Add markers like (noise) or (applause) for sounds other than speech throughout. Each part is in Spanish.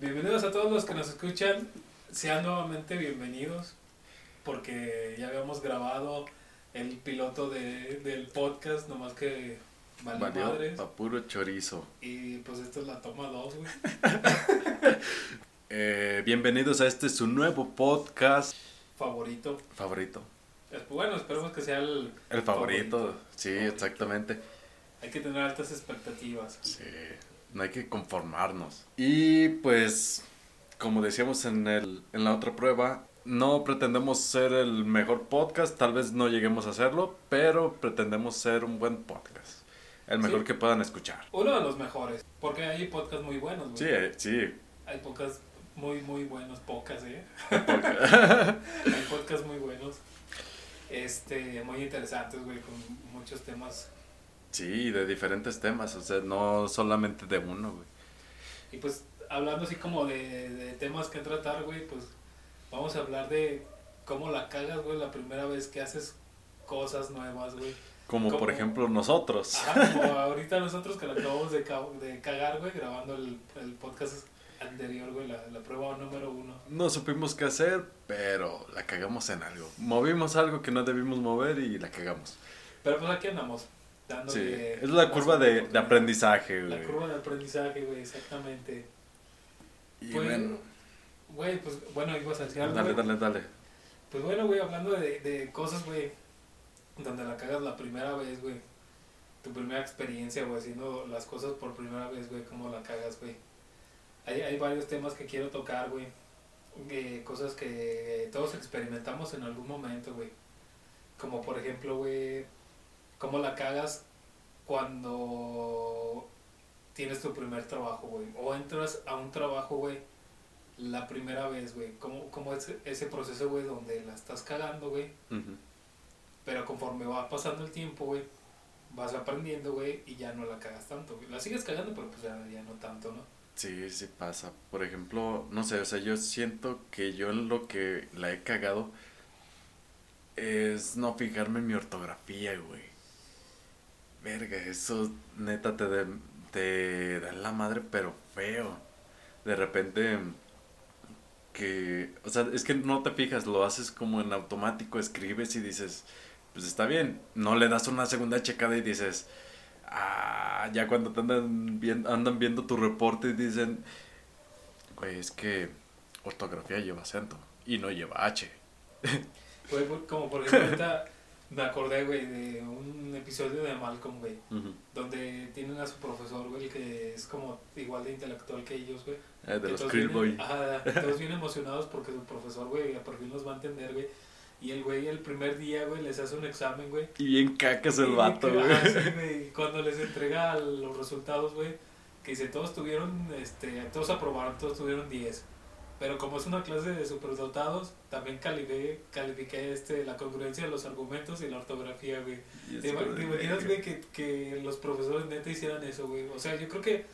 Bienvenidos a todos los que nos escuchan. Sean nuevamente bienvenidos. Porque ya habíamos grabado el piloto de, del podcast, nomás que vale Valió madres. pa' puro chorizo. Y pues esto es la toma 2, güey. (laughs) Eh, bienvenidos a este su nuevo podcast Favorito. favorito. Es- Bueno, esperemos que sea el. El favorito, Favorito. sí, Favorito. exactamente. Hay que tener altas expectativas. Sí, no hay que conformarnos. Y pues, como decíamos en, el, en la otra prueba, no pretendemos ser el mejor podcast, tal vez no lleguemos a hacerlo, pero pretendemos ser un buen podcast. El mejor Sí. que puedan escuchar. Uno de los mejores. Porque hay podcasts muy buenos, güey. Sí, eh, sí. Hay podcasts muy, muy buenos. Pocas, ¿eh? hay (laughs) podcasts muy buenos. Este, muy interesantes, güey, con muchos temas. Sí, de diferentes temas, o sea, no solamente de uno, güey. Y pues, hablando así como de, de temas que tratar, güey, pues vamos a hablar de cómo la cagas, güey, la primera vez que haces cosas nuevas, güey. Como por ejemplo nosotros. Ajá, (laughs) como ahorita nosotros que la acabamos de, de cagar, güey, grabando el, el podcast anterior, güey, la, la prueba número uno. No supimos qué hacer, pero la cagamos en algo. Movimos algo que no debimos mover y la cagamos. Pero pues aquí andamos, Sí, dándole... es la curva de, de aprendizaje, La güey. curva de aprendizaje, güey, exactamente. Y Pues, bueno, Güey, pues bueno, ibas a decir algo. dale, güey. dale, dale. Pues bueno, güey, hablando de, de cosas, güey, donde la cagas la primera vez, güey. Tu primera experiencia, güey, haciendo las cosas por primera vez, güey, cómo la cagas, güey. Hay, hay varios temas que quiero tocar, güey. eh, cosas que todos experimentamos en algún momento, güey. Como por ejemplo, güey, cómo la cagas cuando tienes tu primer trabajo, güey. O entras a un trabajo, güey, la primera vez, güey. ¿Cómo, cómo es ese proceso, güey, donde la estás cagando, güey? Pero conforme va pasando el tiempo, güey, vas aprendiendo, güey, y ya no la cagas tanto, güey. La sigues cagando, pero pues ya, ya no tanto, ¿no? Sí, sí pasa. Por ejemplo, no sé, o sea, yo siento que yo en lo que la he cagado es no fijarme en mi ortografía, güey. Verga, eso neta te, de- te da la madre, pero feo. De repente que, o sea, es que no te fijas, lo haces como en automático, escribes y dices, pues está bien. No le das una segunda checada y dices, ah, ya cuando te andan viendo, andan viendo tu reporte y dicen, güey, es que ortografía lleva acento y no lleva H. Güey, por- como por ejemplo, ahorita (laughs) me acordé, güey, de un episodio de Malcolm, güey, donde tienen a su profesor, güey, que es como igual de intelectual que ellos, güey. Eh, de los todos Krill Boy. Ajá, (laughs) todos bien emocionados porque su profesor, güey, por fin los va a entender, güey. Y el güey, el primer día, güey, les hace un examen, güey. Y bien cacas el vato, sí, güey, Cuando les entrega los resultados, güey, que dice, todos tuvieron, este, todos aprobaron, todos tuvieron 10. Pero como es una clase de superdotados, también califiqué, califiqué este, la congruencia de los argumentos y la ortografía, güey. ¿Te, imaginas, güey, que, que los profesores neta hicieran eso, güey? O sea, yo creo que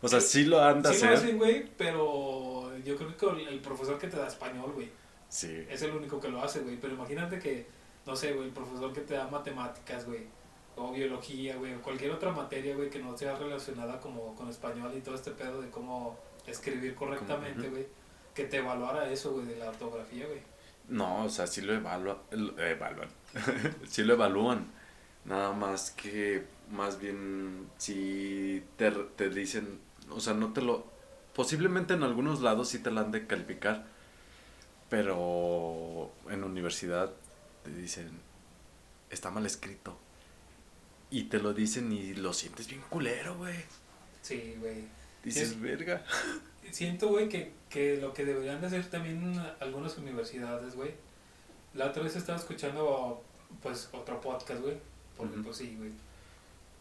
O sea, sí lo anda sí lo hacen, güey, pero yo creo que con el profesor que te da español, güey, Sí. es el único que lo hace, güey. Pero imagínate que, no sé, güey, el profesor que te da matemáticas, güey, o biología, güey, o cualquier otra materia, güey, que no sea relacionada como con español y todo este pedo de cómo escribir correctamente, güey, que te evaluara eso, güey, de la ortografía, güey. No, o sea, sí lo evalúan. evalúan. (laughs) sí lo evalúan. Nada más que, más bien, si te, te dicen, o sea, no te lo... Posiblemente en algunos lados sí te la han de calificar, pero en universidad te dicen, está mal escrito. Y te lo dicen y lo sientes bien culero, güey. Sí, güey. Dices, Sí. verga. (laughs) Siento, güey, que, que lo que deberían de hacer también algunas universidades, güey. La otra vez estaba escuchando, pues, otro podcast, güey. Porque, Ujú. pues, sí, güey.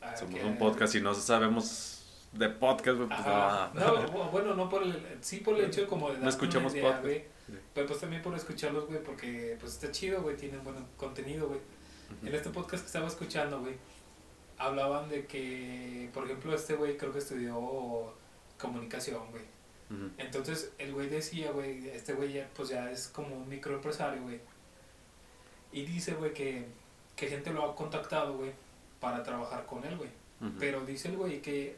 Ah, Somos que- un podcast y no sabemos de podcast, güey. Pues, no. No, bu- bueno, no por el, sí por el hecho como de No escuchamos idea, podcast. güey. Sí. Pero pues también por escucharlos, güey, porque pues está chido, güey, tienen buen contenido, güey. En este podcast que estaba escuchando, güey, hablaban de que, por ejemplo, este güey creo que estudió comunicación, güey. Entonces el güey decía, güey, este güey ya, pues ya es como un microempresario, güey. Y dice, güey, que, que gente lo ha contactado, güey, para trabajar con él, güey. Pero dice el güey que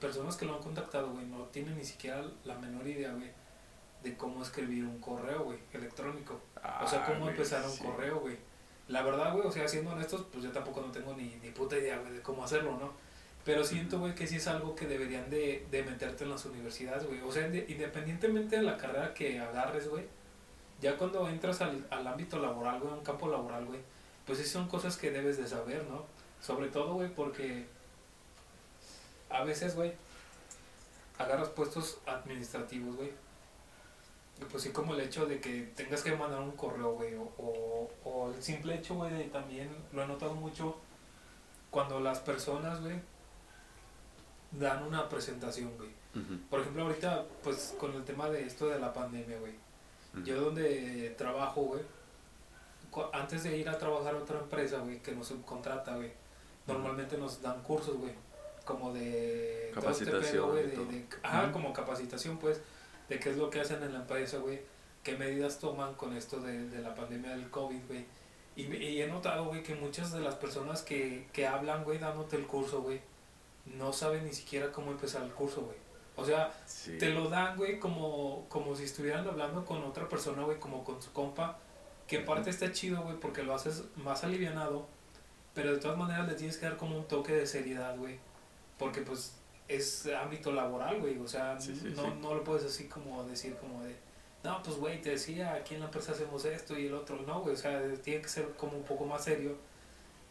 personas que lo han contactado, güey, no tienen ni siquiera la menor idea, güey, de cómo escribir un correo, güey, electrónico. o sea, Ah, cómo empezar un sí. correo, güey. La verdad, güey, o sea, siendo honestos, pues yo tampoco no tengo ni, ni puta idea, güey, de cómo hacerlo, ¿no? Pero siento, güey, que sí es algo que deberían de, de meterte en las universidades, güey. O sea, inde- independientemente de la carrera que agarres, güey, ya cuando entras al, al ámbito laboral, güey, a un campo laboral, güey, pues sí son cosas que debes de saber, ¿no? Sobre todo, güey, porque a veces, güey, agarras puestos administrativos, güey. Y pues sí, como el hecho de que tengas que mandar un correo, güey, o, o, o el simple hecho, güey, de también lo he notado mucho cuando las personas, güey, dan una presentación, güey. Por ejemplo, ahorita, pues con el tema de esto de la pandemia, güey. Yo donde trabajo, güey, antes de ir a trabajar a otra empresa, güey, que nos subcontrata, güey, normalmente nos dan cursos, güey, como de... todo este Capacitación pedo, güey, de, todo. de- ajá, como capacitación, pues, de qué es lo que hacen en la empresa, güey, qué medidas toman con esto de, de la pandemia del COVID, güey. Y, y he notado, güey, que muchas de las personas que, que hablan, güey, dándote el curso, güey, no saben ni siquiera cómo empezar el curso, güey. O sea, Sí. te lo dan, güey, como, como si estuvieran hablando con otra persona, güey, como con su compa. Que en parte está chido, güey, porque lo haces más alivianado. Pero de todas maneras le tienes que dar como un toque de seriedad, güey. Porque pues es ámbito laboral, güey. O sea, Sí, sí, no, no lo puedes así como decir como de... No, pues, güey, te decía, aquí en la empresa hacemos esto y el otro. No, güey, o sea, tiene que ser como un poco más serio.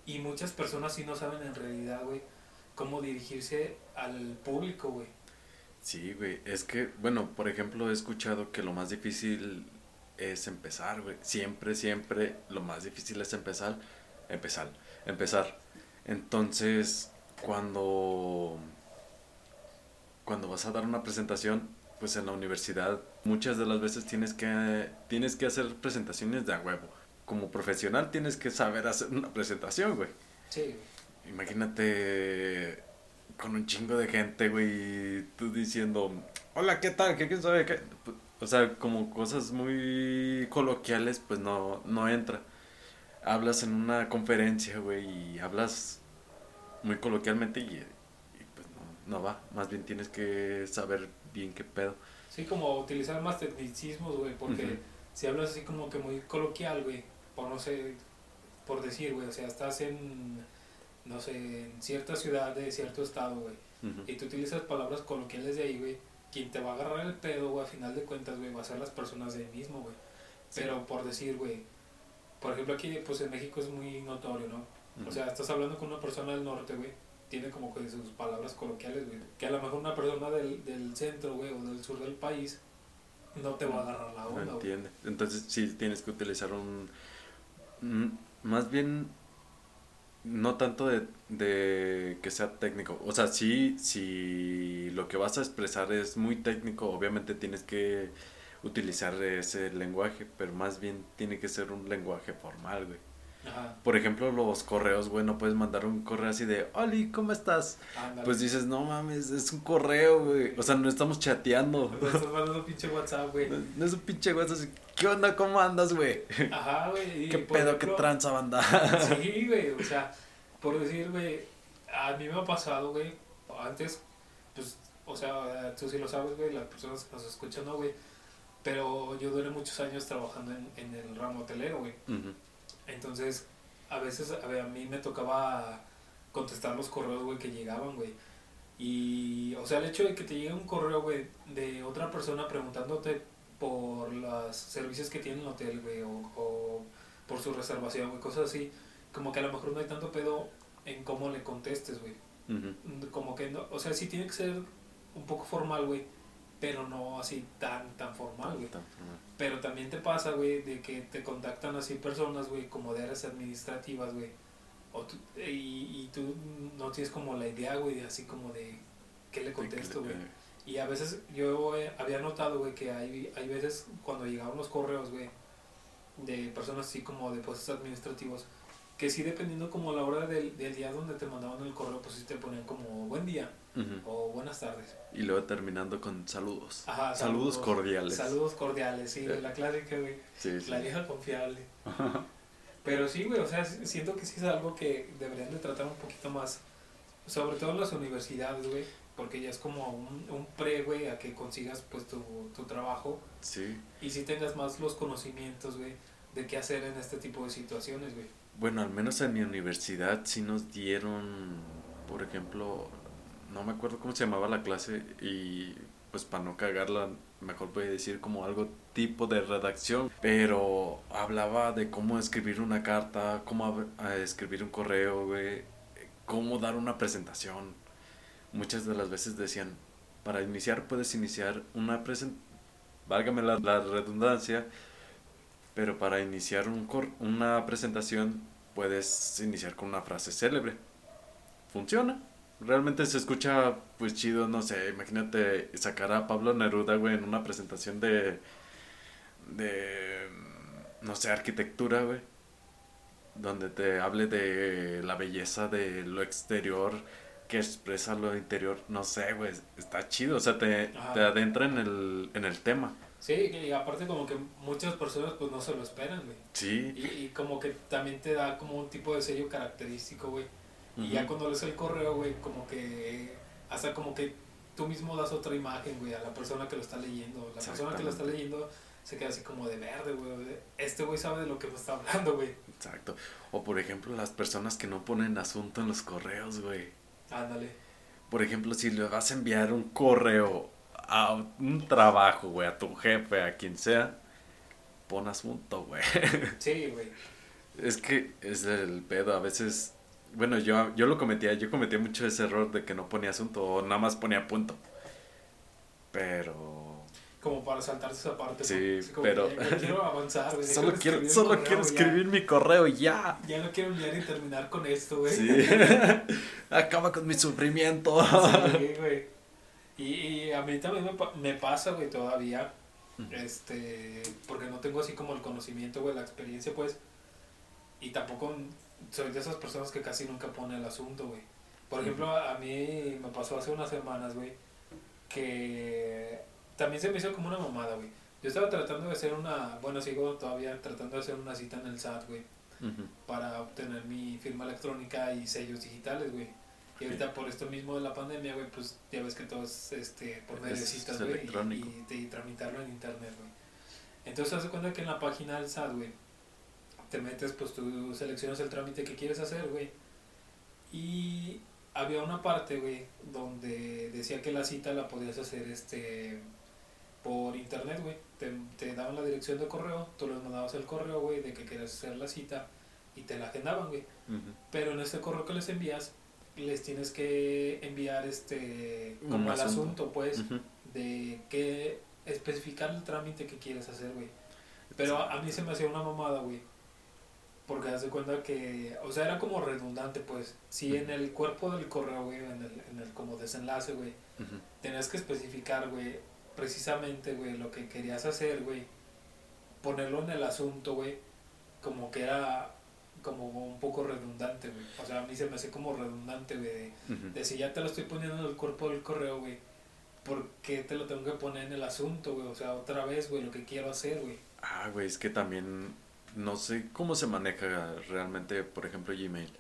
Y muchas personas sí no saben en realidad, güey, cómo dirigirse al público, güey. Sí, güey. Es que, bueno, por ejemplo, he escuchado que lo más difícil es empezar, güey. Siempre, siempre lo más difícil es empezar. Empezar. Empezar. Entonces, cuando. Cuando vas a dar una presentación, pues en la universidad, muchas de las veces tienes que, tienes que hacer presentaciones de a huevo. Como profesional tienes que saber hacer una presentación, güey. Sí. Imagínate con un chingo de gente, güey, y tú diciendo, hola, ¿qué tal? ¿Qué quién sabe qué? O sea, como cosas muy coloquiales, pues no, no entra. Hablas en una conferencia, güey, y hablas muy coloquialmente y, y, pues no, no va. Más bien tienes que saber bien qué pedo. Sí, como utilizar más tecnicismos, güey, porque si hablas así como que muy coloquial, güey, por no sé, por decir, güey, o sea, estás en, no sé, en cierta ciudad de cierto estado, güey, Ujú. y tú utilizas palabras coloquiales de ahí, güey, quien te va a agarrar el pedo, güey, a final de cuentas, güey, va a ser las personas de ahí mismo, güey. Sí. Pero por decir, güey, por ejemplo, aquí, pues en México es muy notorio, ¿no? Ujú. O sea, estás hablando con una persona del norte, güey. Tiene como que sus palabras coloquiales, güey. Que a lo mejor una persona del, del centro, güey, o del sur del país no te va a agarrar la No onda, güey. entiende. Entonces sí tienes que utilizar un- Más bien, no tanto de, de que sea técnico. O sea, sí, si lo que vas a expresar es muy técnico, obviamente tienes que utilizar ese lenguaje, pero más bien tiene que ser un lenguaje formal, güey. Ajá, Por ejemplo, los correos, güey, no puedes mandar un correo así de, Oli, ¿cómo estás? ándale. Pues dices, no mames, es un correo, güey. O sea, no estamos chateando. O sea, Estás mandando pinche WhatsApp, güey. No, no es un pinche WhatsApp ¿qué onda? ¿Cómo andas, güey? Ajá, güey. ¿Qué pedo, ejemplo- qué tranza, banda? Sí, güey, o sea, por decir, güey, a mí me ha pasado, güey, antes, pues, o sea, tú sí lo sabes, güey, las personas que nos escuchan, no, güey, pero yo duré muchos años trabajando en, en el ramo hotelero, güey. Entonces, a veces a, ver, a mí me tocaba contestar los correos, güey, que llegaban, güey. Y, o sea, el hecho de que te llegue un correo, güey, de otra persona preguntándote por los servicios que tiene el hotel, güey, o, o por su reservación, güey, cosas así, como que a lo mejor no hay tanto pedo en cómo le contestes, güey. Como que no, o sea, sí tiene que ser un poco formal, güey, pero no así tan, tan formal, güey. Pero también te pasa, güey, de que te contactan así personas, güey, como de áreas administrativas, güey. O tú- y, y tú no tienes como la idea, güey, de así como de qué le contesto, güey. Y a veces yo eh, había notado, güey, que hay, hay veces cuando llegaban los correos, güey, de personas así como de puestos administrativos, que sí dependiendo como la hora del, del día donde te mandaban el correo, pues sí te ponían como buen día o buenas tardes. Y luego terminando con saludos. Ajá, saludos, cordiales. Saludos cordiales, sí, güey, la clásica, güey. Sí, sí. La vieja confiable. (laughs) Pero sí, güey, o sea, siento que sí es algo que deberían de tratar un poquito más, sobre todo en las universidades, güey. Porque ya es como un, un pre, güey, a que consigas pues tu, tu trabajo Sí. y si tengas más los conocimientos, güey, de qué hacer en este tipo de situaciones, güey. Bueno, al menos en mi universidad sí nos dieron, por ejemplo, no me acuerdo cómo se llamaba la clase y pues para no cagarla, mejor voy a decir como algo tipo de redacción, pero hablaba de cómo escribir una carta, cómo a escribir un correo, güey, cómo dar una presentación. Muchas de las veces decían, para iniciar puedes iniciar una presentación, válgame la, la redundancia, pero para iniciar un cor- una presentación puedes iniciar con una frase célebre. Funciona. Realmente se escucha pues chido, no sé, imagínate sacar a Pablo Neruda, güey, en una presentación de de no sé, arquitectura, güey. Donde te hable de la belleza de lo exterior que expresa lo interior, no sé, güey, está chido, o sea, te, te adentra en el, en el tema. Sí, y aparte como que muchas personas pues no se lo esperan, güey. Sí. Y, y como que también te da como un tipo de sello característico, güey. Y ya cuando lees el correo, güey, como que hasta como que tú mismo das otra imagen, güey, a la persona que lo está leyendo. La persona que lo está leyendo se queda así como de verde, güey. Este güey sabe de lo que me está hablando, güey. Exacto. O por ejemplo, las personas que no ponen asunto en los correos, güey. Ándale. Por ejemplo, si le vas a enviar un correo a un trabajo, güey, a tu jefe, a quien sea, pon asunto, güey. Sí, güey. Es que es el pedo, a veces, bueno, yo, yo lo cometía, yo cometía mucho ese error de que no ponía asunto o nada más ponía punto. Pero Como para saltarse esa parte. Sí, ¿no? Pero- que ya- ya quiero avanzar, güey. solo quiero, solo correo, quiero ya. escribir mi correo y ya. Ya lo quiero enviar y terminar con esto, güey. Sí. (laughs) Acaba con mi sufrimiento. Sí, güey. Y, y a mí también me, me pasa, güey, todavía. Este, porque no tengo así como el conocimiento, güey, la experiencia, pues. Y tampoco soy de esas personas que casi nunca pone el asunto, güey. Por ejemplo, a mí me pasó hace unas semanas, güey, que también se me hizo como una mamada, güey. Yo estaba tratando de hacer una, bueno, sigo todavía tratando de hacer una cita en el SAT, güey para obtener mi firma electrónica y sellos digitales, güey. Y ahorita por esto mismo de la pandemia, güey, pues ya ves que todo es este, por medio de citas, güey, y, electrónico. y, y tramitarlo en internet, güey. Entonces, haz cuenta que en la página del SAT, güey, te metes, pues tú seleccionas el trámite que quieres hacer, güey. Y había una parte, güey, donde decía que la cita la podías hacer, este, por internet, güey. Te, te daban la dirección de correo, tú les mandabas el correo, güey, de que querías hacer la cita y te la agendaban, güey. Pero en este correo que les envías, les tienes que enviar este como el asunto. asunto, pues, de que especificar el trámite que quieres hacer, güey. Pero a, mí se me hacía una mamada, güey. Porque haz de cuenta que, o sea, era como redundante, pues. Si en el cuerpo del correo, güey, en el, en el como desenlace, güey, tenías que especificar, güey, precisamente, güey, lo que querías hacer, güey. Ponerlo en el asunto, güey, como que era como un poco redundante, güey. O sea, a mí se me hace como redundante, güey, de, si ya te lo estoy poniendo en el cuerpo del correo, güey, ¿por qué te lo tengo que poner en el asunto, güey? O sea, otra vez, güey, lo que quiero hacer, güey. Ah, güey, es que también no sé cómo se maneja realmente, por ejemplo, Gmail.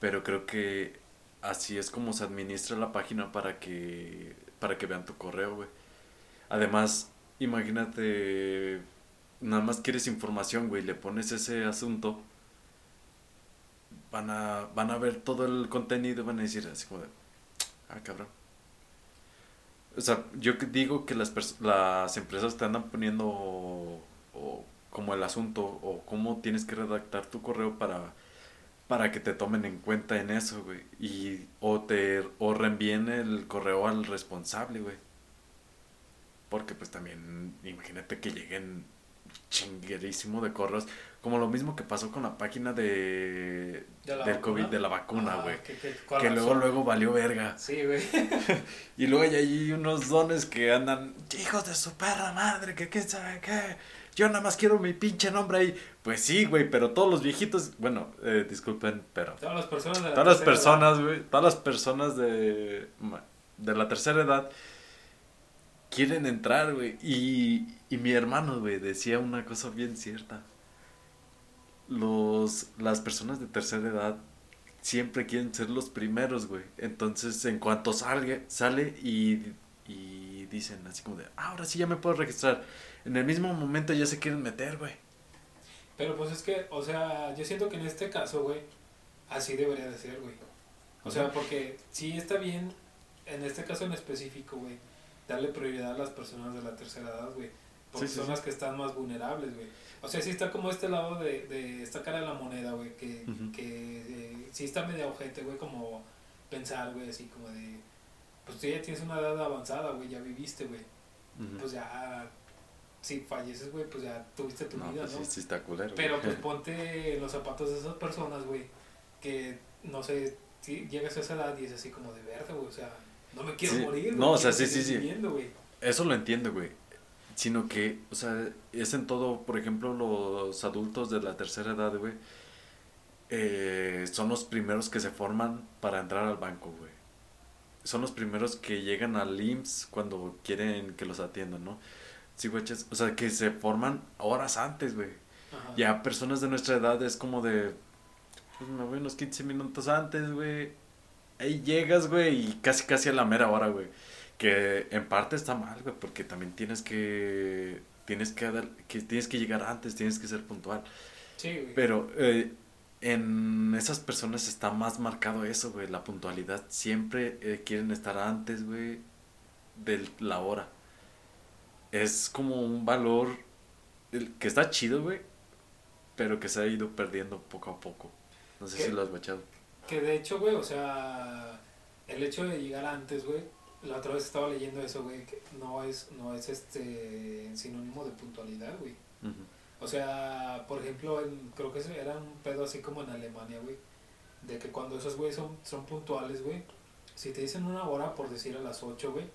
Pero creo que así es como se administra la página para que para que vean tu correo, güey. Además, imagínate nada más quieres información, güey, le pones ese asunto van a van a ver todo el contenido y van a decir así como de ah, cabrón. O sea, yo digo que las, las empresas te andan poniendo o, como el asunto o cómo tienes que redactar tu correo para, para que te tomen en cuenta en eso, güey. Y o te o reenvíen el correo al responsable, güey. Porque pues también imagínate que lleguen chinguerísimo de correos. Como lo mismo que pasó con la página de, ¿De la del vacuna? COVID, de la vacuna, güey. que, que- ¿cuál Que luego, luego valió verga. Sí, güey. (laughs) Y luego hay ahí unos dones que andan, hijos de su perra madre, que quién sabe qué. Yo nada más quiero mi pinche nombre ahí. Pues sí, güey, pero todos los viejitos, bueno, eh, disculpen, pero Todas las personas de la todas las personas, güey, todas las personas de, de la tercera edad quieren entrar, güey. Y, y mi hermano, güey, decía una cosa bien cierta. Los, las personas de tercera edad siempre quieren ser los primeros, güey. Entonces, en cuanto salga, sale y, y dicen así como de, ah, ahora sí ya me puedo registrar. En el mismo momento ya se quieren meter, güey. Pero pues es que, o sea, yo siento que en este caso, güey, así debería de ser, güey. O sea, porque sí está bien, en este caso en específico, güey, darle prioridad a las personas de la tercera edad, güey. Porque Sí, sí, son las que están más vulnerables, güey. O sea, sí está como este lado de, de esta cara de la moneda, güey, que, que eh, sí está medio ojete, güey, como pensar, güey, así como de, pues tú ya tienes una edad avanzada, güey, ya viviste, güey. Pues ya, si falleces, güey, pues ya tuviste tu no, vida, pues ¿no? sí, sí está culero. Pero pues ponte en los zapatos de esas personas, güey, que no sé, si llegas a esa edad y es así como de verde, güey, o sea, no me quiero Sí, morir, no, o sea, sí, sí, sí. Eso lo entiendo, güey. Sino que, o sea, es en todo, por ejemplo, los adultos de la tercera edad, güey, eh, son los primeros que se forman para entrar al banco, güey. Son los primeros que llegan al IMSS cuando quieren que los atiendan, ¿no? Sí, güey, o sea, que se forman horas antes, güey. Ya personas de nuestra edad es como de, pues me voy unos 15 minutos antes, güey. Ahí llegas, güey, y casi casi a la mera hora, güey. Que en parte está mal, güey, porque también tienes que tienes que, dar- que tienes que llegar antes, tienes que ser puntual. Sí, güey. Pero eh, en esas personas está más marcado eso, güey, la puntualidad. Siempre eh, quieren estar antes, güey, de la hora. Es como un valor que está chido, güey, pero que se ha ido perdiendo poco a poco. No sé ¿Qué? si lo has bachado. Que de hecho, güey, o sea, el hecho de llegar antes, güey, la otra vez estaba leyendo eso, güey, que no es, no es este sinónimo de puntualidad, güey. O sea, por ejemplo, en- creo que era un pedo así como en Alemania, güey. De que cuando esos güeyes son, son puntuales, güey. Si te dicen una hora, por decir a las 8, güey.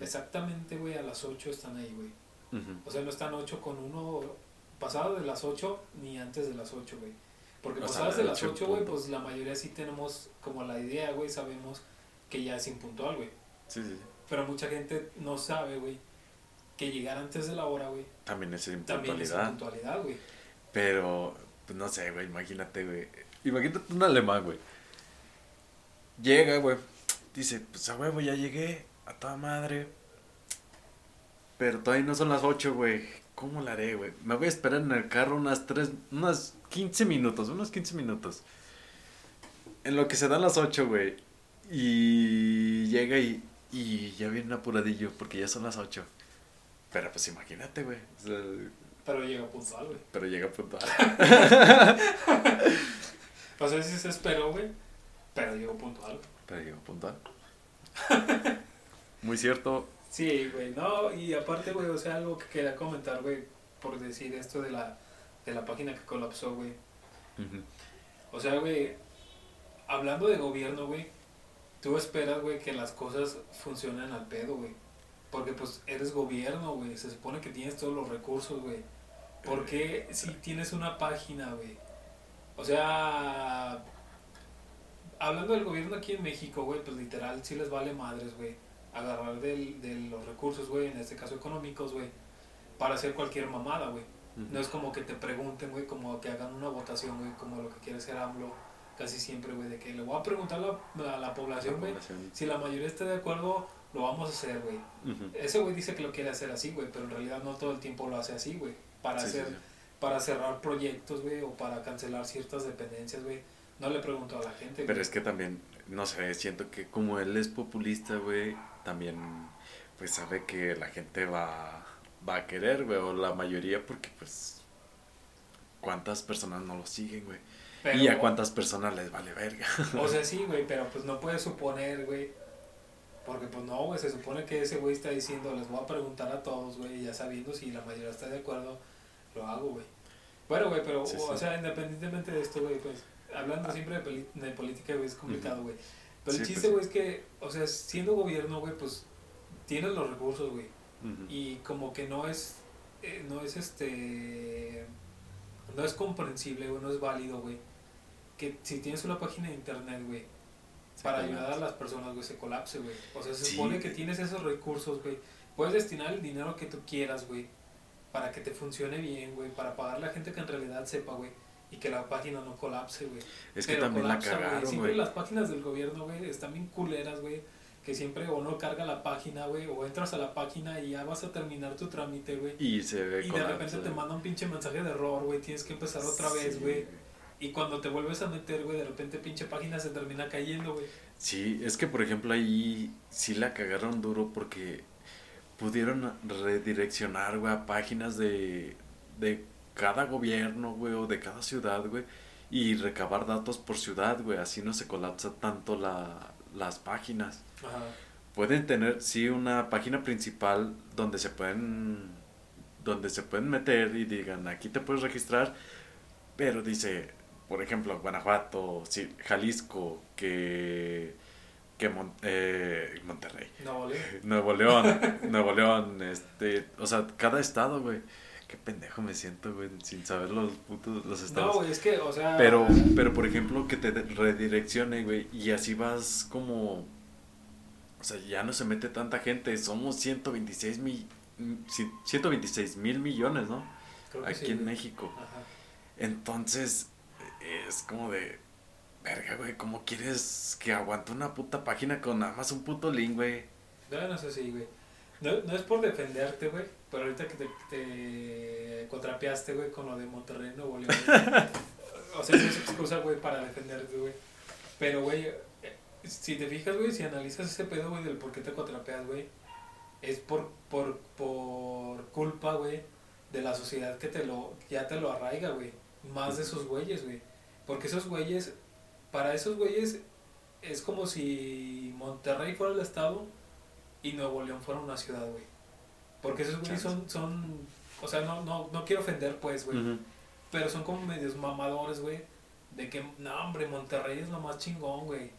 Exactamente, güey, a las 8 están ahí, güey. O sea, no están 8 con 1 pasado de las 8 ni antes de las 8, güey. Porque O sea, pasadas de las ocho en 8, güey, pues la mayoría sí tenemos como la idea, güey, sabemos que ya es impuntual, güey. Sí, sí, sí. Pero mucha gente no sabe, güey, que llegar antes de la hora, güey, También es también es impuntualidad. impuntualidad, güey. Pero, pues no sé, güey, imagínate, güey. Imagínate un alemán, güey. Llega, güey. Dice, pues a huevo, ya llegué. A toda madre. Pero todavía no son las 8, güey. ¿Cómo la haré, güey? Me voy a esperar en el carro unas 3, unas 15 minutos, unos 15 minutos. En lo que se dan las 8, güey. Y llega y, y ya viene apuradillo porque ya son las 8. Pero pues imagínate, güey. O sea, Pero llega puntual, güey. pero llega puntual. (laughs) O sea, sí se esperó, güey. Pero llegó puntual. Pero llegó puntual. Muy cierto. Sí, güey, no, y aparte, güey, o sea, algo que quería comentar, güey, por decir esto de la, de la página que colapsó, güey. O sea, güey, hablando de gobierno, güey, tú esperas, güey, que las cosas funcionen al pedo, güey. Porque, pues, eres gobierno, güey, se supone que tienes todos los recursos, güey. ¿Por qué si tienes una página, güey? O sea, hablando del gobierno aquí en México, güey, pues literal sí les vale madres, güey. Agarrar del, de los recursos, güey, en este caso económicos, güey, para hacer cualquier mamada, güey. No es como que te pregunten, güey, como que hagan una votación, güey, como lo que quiere hacer AMLO casi siempre, güey, de que le voy a preguntar a la, a la población, güey, si la mayoría está de acuerdo, lo vamos a hacer, güey. Ese güey dice que lo quiere hacer así, güey, pero en realidad no todo el tiempo lo hace así, güey. Para Sí, hacer, sí. para cerrar proyectos, güey, o para cancelar ciertas dependencias, güey. No le pregunto a la gente, Pero es que también, no sé, siento que como él es populista, güey, también pues sabe que la gente va, va a querer, güey, o la mayoría porque pues cuántas personas no lo siguen, güey. Pero- y a cuántas personas les vale verga. O sea, (laughs) sí, güey, pero pues no puedes suponer, güey. Porque pues no, güey, se supone que ese güey está diciendo, les voy a preguntar a todos, güey, ya sabiendo si la mayoría está de acuerdo, lo hago, güey. Bueno, güey, pero, Sí, o sí. sea, independientemente de esto, güey, pues, hablando siempre de, de política, güey, es complicado, güey. Pero el Sí, chiste, pues, güey, es que, o sea, siendo gobierno, güey, pues, tienes los recursos, güey. Ujú. Y como que no es, eh, no es este, no es comprensible, güey, no es válido, güey. Que si tienes una página de internet, güey, para ayudar a las personas, güey, se colapse, güey. O sea, se Sí, supone que tienes esos recursos, güey. Puedes destinar el dinero que tú quieras, güey, para que te funcione bien, güey, para pagar a la gente que en realidad sepa, güey. y que la página no colapse, güey. Es que Pero también colapsa, la güey. cagaron, Siempre güey. las páginas del gobierno, güey, están bien culeras, güey. Que siempre o no carga la página, güey, o entras a la página y ya vas a terminar tu trámite, güey. Y se ve Y de repente te manda un pinche mensaje de error, güey. Tienes que empezar otra vez, güey. Y cuando te vuelves a meter, güey, de repente pinche página se termina cayendo, güey. Sí, es que por ejemplo ahí sí la cagaron duro porque pudieron redireccionar, güey, a páginas de, de cada gobierno, güey, o de cada ciudad, güey, y recabar datos por ciudad, güey, así no se colapsa tanto la, las páginas. Ajá. Pueden tener, sí, una página principal donde se pueden, donde se pueden meter y digan, aquí te puedes registrar, pero dice, por ejemplo, Guanajuato, sí, Jalisco, que, que Mon- eh, Monterrey, No, vale. (laughs) Nuevo León, Nuevo León, este, o sea, cada estado, güey. Qué pendejo me siento, güey, sin saber los putos, los No, estados. güey, es que, o sea. Pero, pero por ejemplo, que te redireccione, güey, y así vas como... O sea, ya no se mete tanta gente, somos 126 mil... 126 mil millones, ¿no? creo que Aquí sí, en güey. México. Ajá. Entonces, es como de... Verga, güey, ¿cómo quieres que aguante una puta página con nada más un puto link, güey? No, no sé si, güey. No, no es por defenderte, güey, pero ahorita que te, te contrapeaste, güey, con lo de Monterrey, León. güey. o sea, eso es excusa, güey, para defenderte, güey. Pero, güey, eh, si te fijas, güey, si analizas ese pedo, güey, del por qué te contrapeas, güey, es por, por, por culpa, güey, de la sociedad que te lo, ya te lo arraiga, güey. Más de esos güeyes, güey. Porque esos güeyes, para esos güeyes, es como si Monterrey fuera el estado y Nuevo León fuera una ciudad, güey. Porque esos güeyes son, son, o sea, no, no, no quiero ofender, pues, güey. Pero son como medios mamadores, güey. De que, no, hombre, Monterrey es lo más chingón, güey.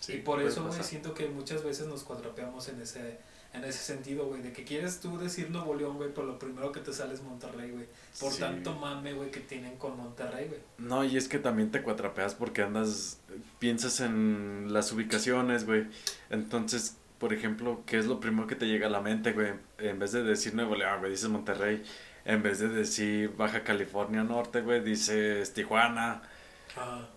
Sí, y por eso, güey, siento que muchas veces nos cuadrapeamos en ese, en ese sentido, güey. De que quieres tú decir Nuevo León, güey, pero lo primero que te sale es Monterrey, güey. Por Sí. tanto mame, güey, que tienen con Monterrey, güey. No, y es que también te cuatrapeas porque andas, piensas en las ubicaciones, güey. Entonces, por ejemplo, ¿qué es lo primero que te llega a la mente, güey? En vez de decir Nuevo León, güey, dices Monterrey. En vez de decir Baja California Norte, güey, dices Tijuana.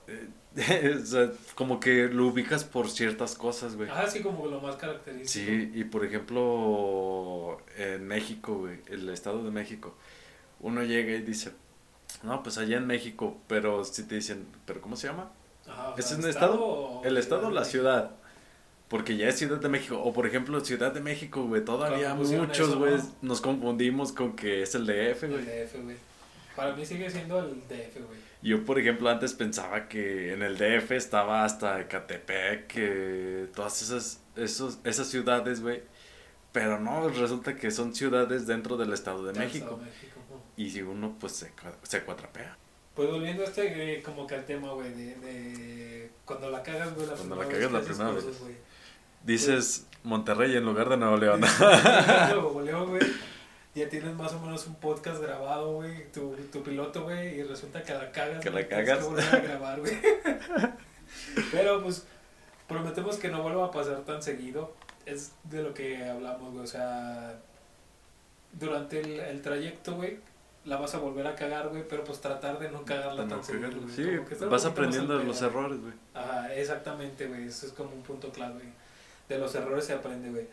Eh, (laughs) o sea, como que lo ubicas por ciertas cosas, güey. Ajá, sí, como lo más característico. Sí, y por ejemplo, en México, güey, el Estado de México, uno llega y dice, no, pues allá en México, pero si te dicen, ¿pero cómo se llama? Ajá, o ¿Es un estado? o El estado o la ciudad. Porque ya es Ciudad de México. O por ejemplo, Ciudad de México, güey. Todavía muchos, güey, ¿no? nos confundimos con que es el DF, El güey. DF, güey. Para mí sigue siendo el DF, güey. Yo, por ejemplo, antes pensaba que en el DF estaba hasta Ecatepec, todas esas, esos, esas ciudades, güey. Pero no, resulta que son ciudades dentro del Estado de México. Estado. Y si uno, pues, se, se cuatrapea. Pues volviendo a este, eh, como que al tema, güey, de, de cuando la cagas, güey, la Cuando la cagas la primera vez. cosas. Dices Monterrey en lugar de Nuevo León. (laughs) Nuevo León, güey. Ya tienes más o menos un podcast grabado, güey, tu, tu piloto, güey, y resulta que la cagas. Que la cagas. que a grabar, güey. (laughs) Pero, pues, prometemos que no vuelva a pasar tan seguido. Es de lo que hablamos, güey, o sea, durante el, el trayecto, güey, la vas a volver a cagar, güey, pero pues tratar de no cagarla No tan seguido. Sí, vas aprendiendo de los errores, güey. Ajá, exactamente, güey. Eso es como un punto clave. güey. De los errores se aprende, güey.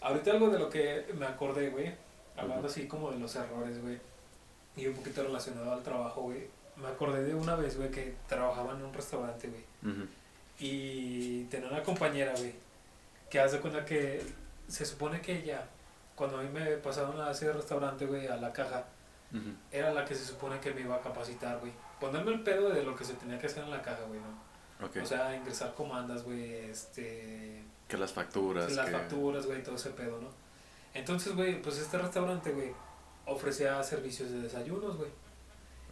Ahorita algo de lo que me acordé, güey. Hablando así como de los errores, güey. Y un poquito relacionado al trabajo, güey. Me acordé de una vez, güey, que trabajaba en un restaurante, güey. Ujú. Y tenía una compañera, güey. Que hace cuenta que se supone que ella, cuando a mí me pasaron a ese restaurante, güey, a la caja, era la que se supone que me iba a capacitar, güey. Ponerme el pedo de lo que se tenía que hacer en la caja, güey, ¿no? O sea, ingresar comandas, güey, este... que las facturas. las que... facturas, güey, todo ese pedo, ¿no? Entonces, güey, pues este restaurante, güey, ofrecía servicios de desayunos, güey.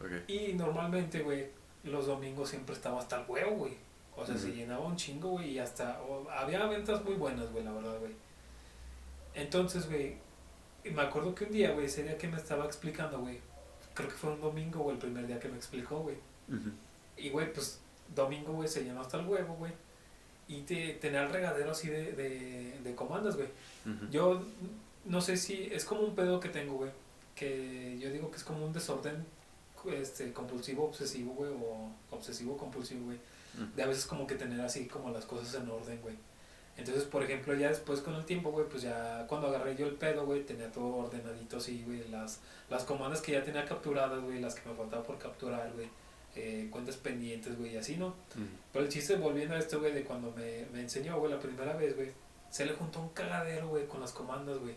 Ok. Y normalmente, güey, los domingos siempre estaba hasta el huevo, güey. O sea, se llenaba un chingo, güey, y hasta... o- había ventas muy buenas, güey, la verdad, güey. Entonces, güey, me acuerdo que un día, güey, ese día que me estaba explicando, güey, creo que fue un domingo, o el primer día que me explicó, güey. Ujú. Y, güey, pues domingo, güey, se llenó hasta el huevo, güey. Y te, tenía el regadero así de, de, de comandas, güey. Ujú. Yo no sé si es como un pedo que tengo, güey. Que yo digo que es como un desorden este, compulsivo obsesivo, güey, o obsesivo compulsivo, güey, de a veces como que tener así como las cosas en orden, güey. Entonces, por ejemplo, ya después con el tiempo, güey, pues ya cuando agarré yo el pedo, güey, tenía todo ordenadito así, güey, las, las comandas que ya tenía capturadas, güey, las que me faltaba por capturar, güey, eh, cuentas pendientes, güey, y así, ¿no? Pero el chiste, volviendo a esto, güey, de cuando me, me enseñó, güey, la primera vez, güey, se le juntó un cagadero, güey, con las comandas, güey.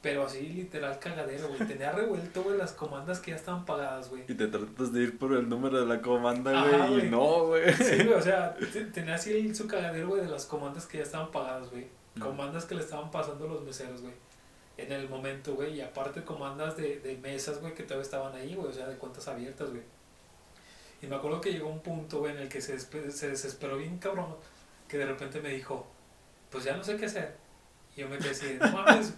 Pero así, literal, cagadero, güey. Tenía revuelto, güey, las comandas que ya estaban pagadas, güey. Y te tratas de ir por el número de la comanda, güey, y no, güey. Sí, güey, o sea, (laughs) tenía así su cagadero, güey, de las comandas que ya estaban pagadas, güey. Comandas que le estaban pasando los meseros, güey. En el momento, güey. Y aparte comandas de, de mesas, güey, que todavía estaban ahí, güey. O sea, de cuentas abiertas, güey. Y me acuerdo que llegó un punto, güey, en el que se, se desesperó bien cabrón. Que de repente me dijo, pues ya no sé qué hacer. Y yo me quedé así, no mames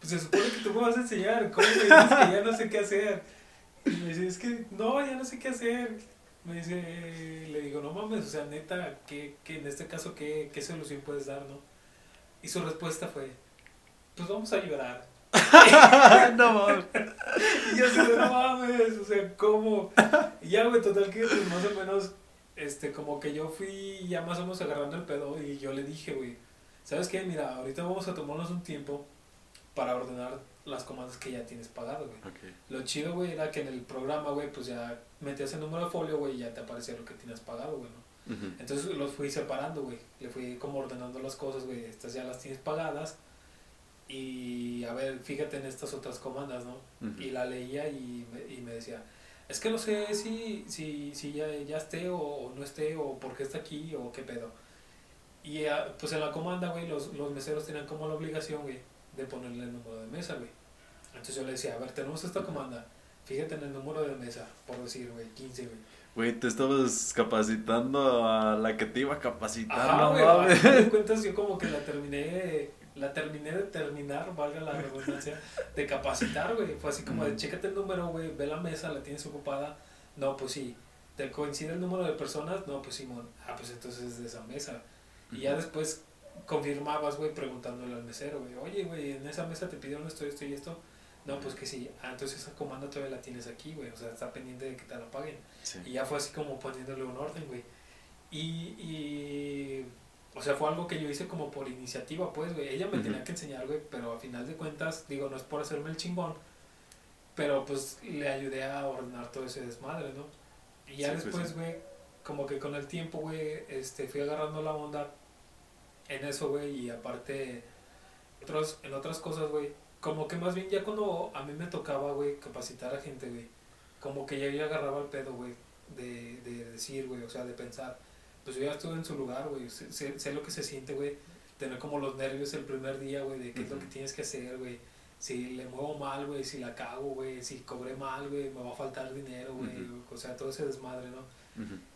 pues se supone que tú me vas a enseñar, ¿cómo me dices que ya no sé qué hacer? Y me dice, es que no, ya no sé qué hacer. Me dice, le digo, no mames, o sea, neta, ¿qué, qué en este caso qué, qué solución puedes dar, no? Y su respuesta fue, pues vamos a llorar. (laughs) no (laughs) mames. Y yo así, no mames, o sea, ¿cómo? Y ya, güey, total que pues, más o menos, este, como que yo fui ya más o menos agarrando el pedo y yo le dije, güey, ¿sabes qué? Mira, ahorita vamos a tomarnos un tiempo para ordenar las comandas que ya tienes pagado, güey. Lo chido, güey, era que en el programa, güey, pues ya metías el número de folio, güey, y ya te aparecía lo que tienes pagado, güey, ¿no? Entonces los fui separando, güey. Le fui como ordenando las cosas, güey. Estas ya las tienes pagadas. Y a ver, fíjate en estas otras comandas, ¿no? Y la leía y me, y me decía, es que no sé si, si, si ya, ya esté o, no esté, o por qué está aquí, o qué pedo. Y ah, pues en la comanda, güey, los, los meseros tenían como la obligación, güey, de ponerle el número de mesa, güey. Entonces yo le decía, a ver, tenemos esta comanda, fíjate en el número de mesa, por decir, güey, 15, güey. Güey, te estabas capacitando a la que te iba a capacitar, ah, no güey, me (laughs) cuentas, yo como que la terminé, la terminé de terminar, valga la redundancia, de capacitar, güey. Fue así como de, chécate el número, güey, ve la mesa, la tienes ocupada. No, pues sí. ¿Te coincide el número de personas? No, pues Simón. Ah, pues entonces es de esa mesa. Y ya después confirmabas, güey, preguntándole al mesero, güey, oye, güey, en esa mesa te pidieron esto, esto y esto. No, pues que sí. Ah, entonces esa comanda todavía la tienes aquí, güey. O sea, está pendiente de que te la paguen. Y ya fue así como poniéndole un orden, güey. Y, y, o sea, fue algo que yo hice como por iniciativa, pues, güey. Ella me tenía que enseñar, güey, pero a final de cuentas, digo, no es por hacerme el chingón, pero pues le ayudé a ordenar todo ese desmadre, ¿no? Y ya pues después, güey, como que con el tiempo, güey, este, fui agarrando la onda en eso, güey, y aparte, otros, en otras cosas, güey, como que más bien ya cuando a mí me tocaba, güey, capacitar a gente, güey, como que ya yo agarraba el pedo, güey, de, de decir, güey, o sea, de pensar, pues yo ya estuve en su lugar, güey, sé, sé, lo que se siente, güey, tener como los nervios el primer día, güey, de qué es lo que tienes que hacer, güey, si le muevo mal, güey, si la cago, güey, si cobré mal, güey, me va a faltar dinero, güey, o sea, todo ese desmadre, ¿no?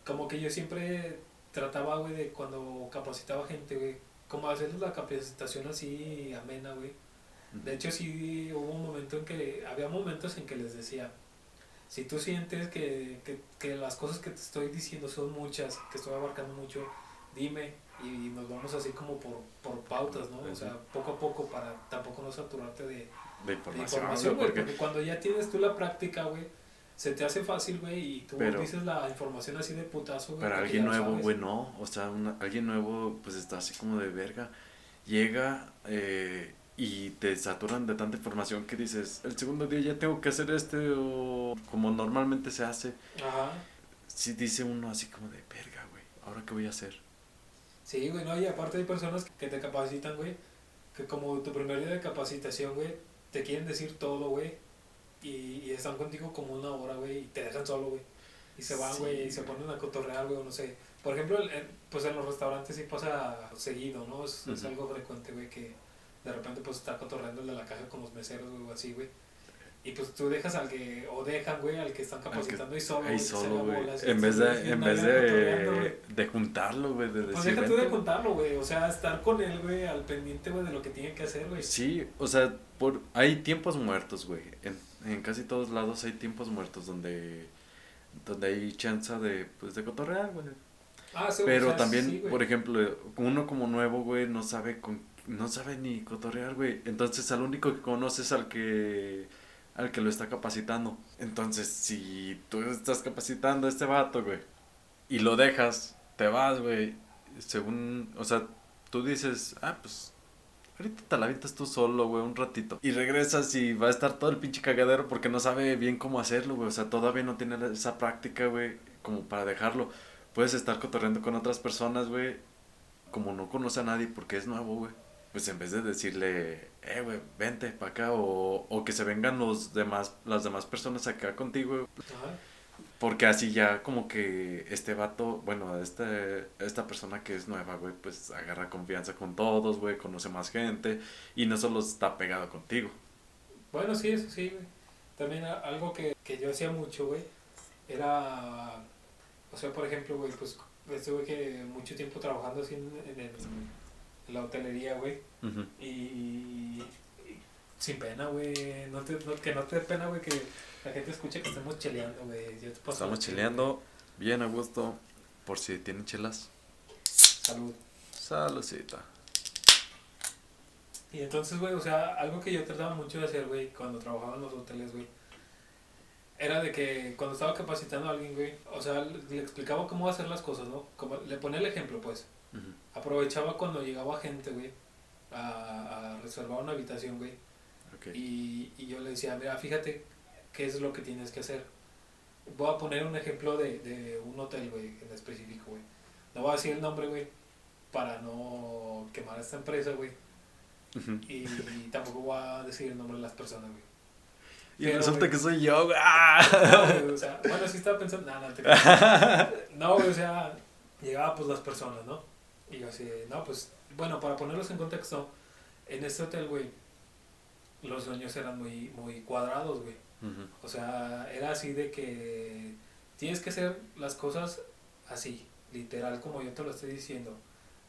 Como que yo siempre trataba, güey, de cuando capacitaba gente, güey, como hacerles la capacitación así amena, güey. De hecho, sí hubo un momento en que, había momentos en que les decía, si tú sientes que, que, que las cosas que te estoy diciendo son muchas, que estoy abarcando mucho, dime y nos vamos así como por, por pautas, ¿no? O sea, poco a poco para tampoco no saturarte de, de información, güey. porque cuando ya tienes tú la práctica, güey, se te hace fácil, güey, y tú dices la información así de putazo, güey. Pero alguien nuevo, güey, no. O sea, alguien nuevo, pues está así como de verga. Llega eh, y te saturan de tanta información que dices, el segundo día ya tengo que hacer este o como normalmente se hace. Ajá. Sí dice uno así como de verga, güey, ¿ahora qué voy a hacer? Sí, güey, no, y aparte hay personas que te capacitan, güey, que como tu primer día de capacitación, güey, te quieren decir todo, güey y, están contigo como una hora, güey, y te dejan solo, güey. Y se van, güey, y se ponen a cotorrear, güey, no sé. Por ejemplo, pues en los restaurantes sí pasa seguido, ¿no? Es, es algo frecuente, güey, que de repente pues está cotorreando de la caja con los meseros, güey, o así, güey. Y pues tú dejas al que, o dejan, güey, al que están capacitando y solo, ahí solo, güey. En vez de, en vez de, de juntarlo, güey, de decir. Pues deja tú de juntarlo, güey, o sea, estar con él, güey, al pendiente, güey, de lo que tiene que hacer, güey. Sí, o sea, por, hay tiempos muertos, güey. En, en casi todos lados hay tiempos muertos donde, donde hay chance de, pues, de cotorrear, güey. Ah, sí, Pero también, por ejemplo, uno como nuevo, güey, no sabe con, no sabe ni cotorrear, güey. Entonces al único que conoces al que al que lo está capacitando. Entonces, si tú estás capacitando a este vato, güey, y lo dejas, te vas, güey, según, o sea, tú dices, ah, pues, ahorita te la avientas tú solo, güey, un ratito. Y regresas y va a estar todo el pinche cagadero porque no sabe bien cómo hacerlo, güey, o sea, todavía no tiene esa práctica, güey, como para dejarlo. Puedes estar cotorreando con otras personas, güey, como no conoce a nadie porque es nuevo, güey. Pues en vez de decirle, eh, güey, vente para acá, o, o que se vengan los demás, las demás personas acá contigo, porque así ya como que este vato, bueno, este, esta persona que es nueva, güey, pues agarra confianza con todos, güey, conoce más gente y no solo está pegado contigo. Bueno, sí, eso sí, güey. También algo que, que yo hacía mucho, güey, era, o sea, por ejemplo, güey, pues estuve que mucho tiempo trabajando así en, en, la hotelería, güey, y, sin pena, güey, no te, que no te dé pena, güey, que la gente escucha que estamos cheleando, güey. Estamos cheleando bien a gusto. Por si tienen chelas. Salud. Saludcita. Y entonces, güey, o sea, algo que yo trataba mucho de hacer, güey, cuando trabajaba en los hoteles, güey, era de que cuando estaba capacitando a alguien, güey, o sea, le, explicaba cómo hacer las cosas, ¿no? Como, le ponía el ejemplo, pues. Aprovechaba cuando llegaba gente, güey, a, a reservar una habitación, güey. Y, y yo le decía, mira, fíjate qué es lo que tienes que hacer. Voy a poner un ejemplo de, de un hotel, güey, en específico, güey. No voy a decir el nombre, güey, para no quemar a esta empresa, güey. y, tampoco voy a decir el nombre de las personas, güey. Y resulta que soy yo, güey. ¡ah! No, o sea, bueno, sí estaba pensando, no, no, te No, güey, o sea, llegaba pues las personas, ¿no? Y yo así, no, pues, bueno, para ponerlos en contexto, en este hotel, güey, los dueños eran muy, muy cuadrados, güey. O sea, era así de que tienes que hacer las cosas así, literal, como yo te lo estoy diciendo.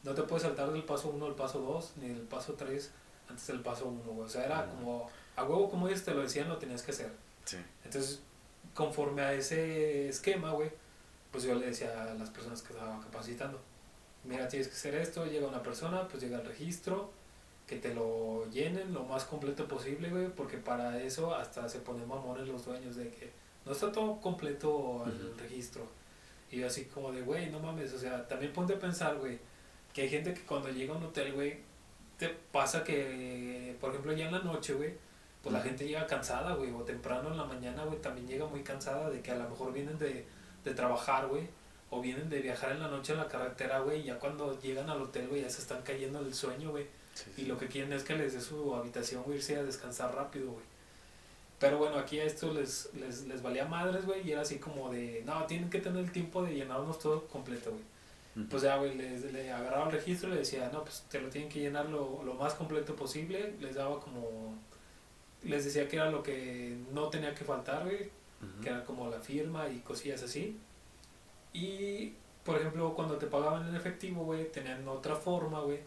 No te puedes saltar del paso 1 al paso 2, ni del paso 3 antes del paso 1, O sea, era como, a huevo como ellos te lo decían, lo tenías que hacer. Entonces, conforme a ese esquema, güey, pues yo le decía a las personas que estaban capacitando, mira, tienes que hacer esto, llega una persona, pues llega el registro, que te lo llenen lo más completo posible, güey, porque para eso hasta se ponen mamones los dueños de que no está todo completo el registro. Y así como de, güey, no mames, o sea, también ponte a pensar, güey, que hay gente que cuando llega a un hotel, güey, te pasa que, por ejemplo, ya en la noche, güey, pues la gente llega cansada, güey, o temprano en la mañana, güey, también llega muy cansada de que a lo mejor vienen de, de trabajar, güey, o vienen de viajar en la noche en la carretera, güey, y ya cuando llegan al hotel, güey, ya se están cayendo el sueño, güey y lo que quieren es que les dé su habitación, güey, irse a descansar rápido, güey. Pero bueno, aquí a esto les, les, les valía madres, güey, y era así como de, no, tienen que tener el tiempo de llenarnos todo completo, güey. Pues ya, güey, les, le agarraba el registro y le decía, no, pues te lo tienen que llenar lo, lo más completo posible. Les daba como, les decía que era lo que no tenía que faltar, güey, que era como la firma y cosillas así. Y, por ejemplo, cuando te pagaban en efectivo, güey, tenían otra forma, güey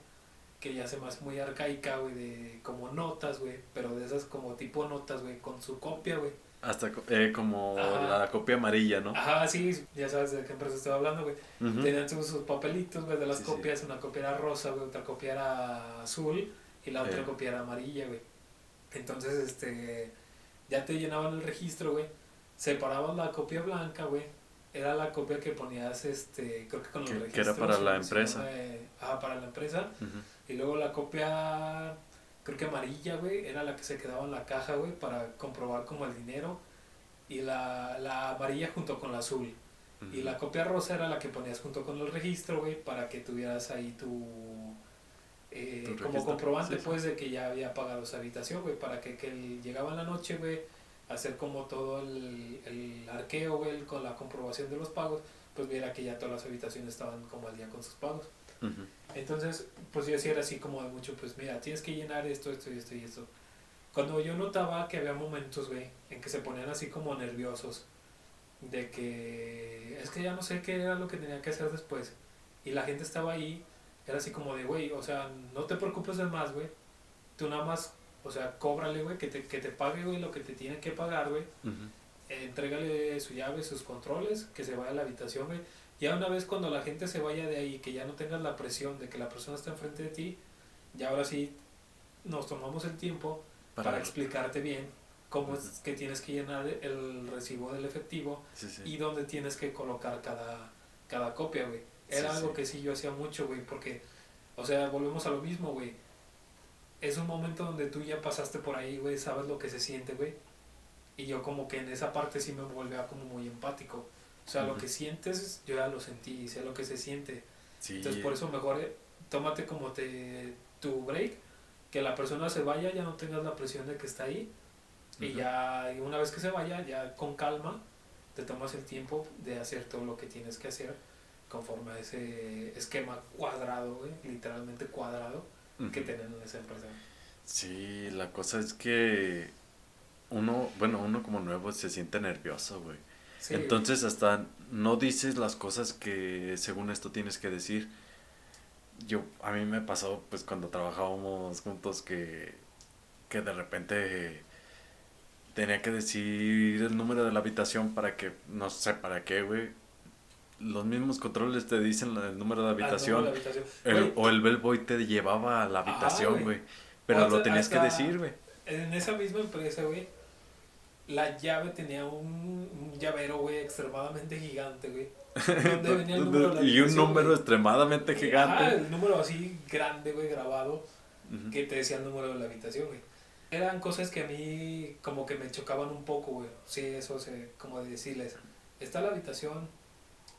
que ya se me hace muy arcaica, güey, de como notas, güey, pero de esas como tipo notas, güey, con su copia, güey. Hasta eh, como la copia amarilla, ¿no? Ajá, sí, ya sabes de qué empresa estoy hablando, güey. Tenían sus, papelitos, güey, de las copias, una copia era rosa, güey, otra copia era azul y la otra copia era amarilla, güey. Entonces, este, ya te llenaban el registro, güey, separaban la copia blanca, güey, era la copia que ponías, este, creo que con los registros. Que era para la empresa. ajá, para la empresa. Y luego la copia, creo que amarilla, güey, era la que se quedaba en la caja, güey, para comprobar como el dinero. Y la, la amarilla junto con la azul. Y la copia rosa era la que ponías junto con el registro, güey, para que tuvieras ahí tu... Eh, como comprobante, pues, de que ya había pagado esa habitación, güey, para que, que llegaba en la noche, güey, hacer como todo el, el arqueo, güey, con la comprobación de los pagos, pues viera que ya todas las habitaciones estaban como al día con sus pagos. Entonces, pues yo hacía así como de mucho, pues mira, tienes que llenar esto, esto y esto y esto. Cuando yo notaba que había momentos, güey, en que se ponían así como nerviosos, de que es que ya no sé qué era lo que tenía que hacer después, y la gente estaba ahí, era así como de, güey, o sea, no te preocupes de más, güey, tú nada más, o sea, cóbrale, güey, que te, que te pague, güey, lo que te tiene que pagar, güey. entrégale su llave, sus controles, que se vaya a la habitación, güey. Ya una vez cuando la gente se vaya de ahí, que ya no tengas la presión de que la persona está enfrente de ti, ya ahora sí nos tomamos el tiempo para, explicarte bien cómo es que tienes que llenar el recibo del efectivo Sí, sí. y dónde tienes que colocar cada, cada copia, güey. Era Sí, algo sí. que sí yo hacía mucho, güey, porque, o sea, volvemos a lo mismo, güey. Es un momento donde tú ya pasaste por ahí, güey, sabes lo que se siente, güey. Y yo como que en esa parte sí me volvía como muy empático. O sea, lo que sientes, yo ya lo sentí sé lo que se siente. Sí, Entonces, por eso mejor eh, tómate como te, tu break, que la persona se vaya, ya no tengas la presión de que está ahí. Y ya, una vez que se vaya, ya con calma, te tomas el tiempo de hacer todo lo que tienes que hacer conforme a ese esquema cuadrado, güey, literalmente cuadrado, que tienen en esa empresa. Sí, la cosa es que uno, bueno, uno como nuevo se siente nervioso, güey. Sí, Entonces hasta no dices las cosas que según esto tienes que decir. Yo, a mí me pasó pues cuando trabajábamos juntos que, que de repente tenía que decir el número de la habitación para que, no sé para qué, güey. Los mismos controles te dicen la- el número de ah, no, habitación. la habitación. el- o el bellboy te llevaba a la habitación, güey. Pero O lo tenías que decir, güey. En esa misma empresa, güey, la llave tenía un, un llavero, güey, extremadamente gigante, güey. (laughs) Donde venía el número de la y un habitación, número güey. extremadamente Ajá, gigante. el número así grande, güey, grabado, Ujú. que te decía el número de la habitación, güey. Eran cosas que a mí como que me chocaban un poco, güey. Sí, eso, se, como de decirles, está la habitación,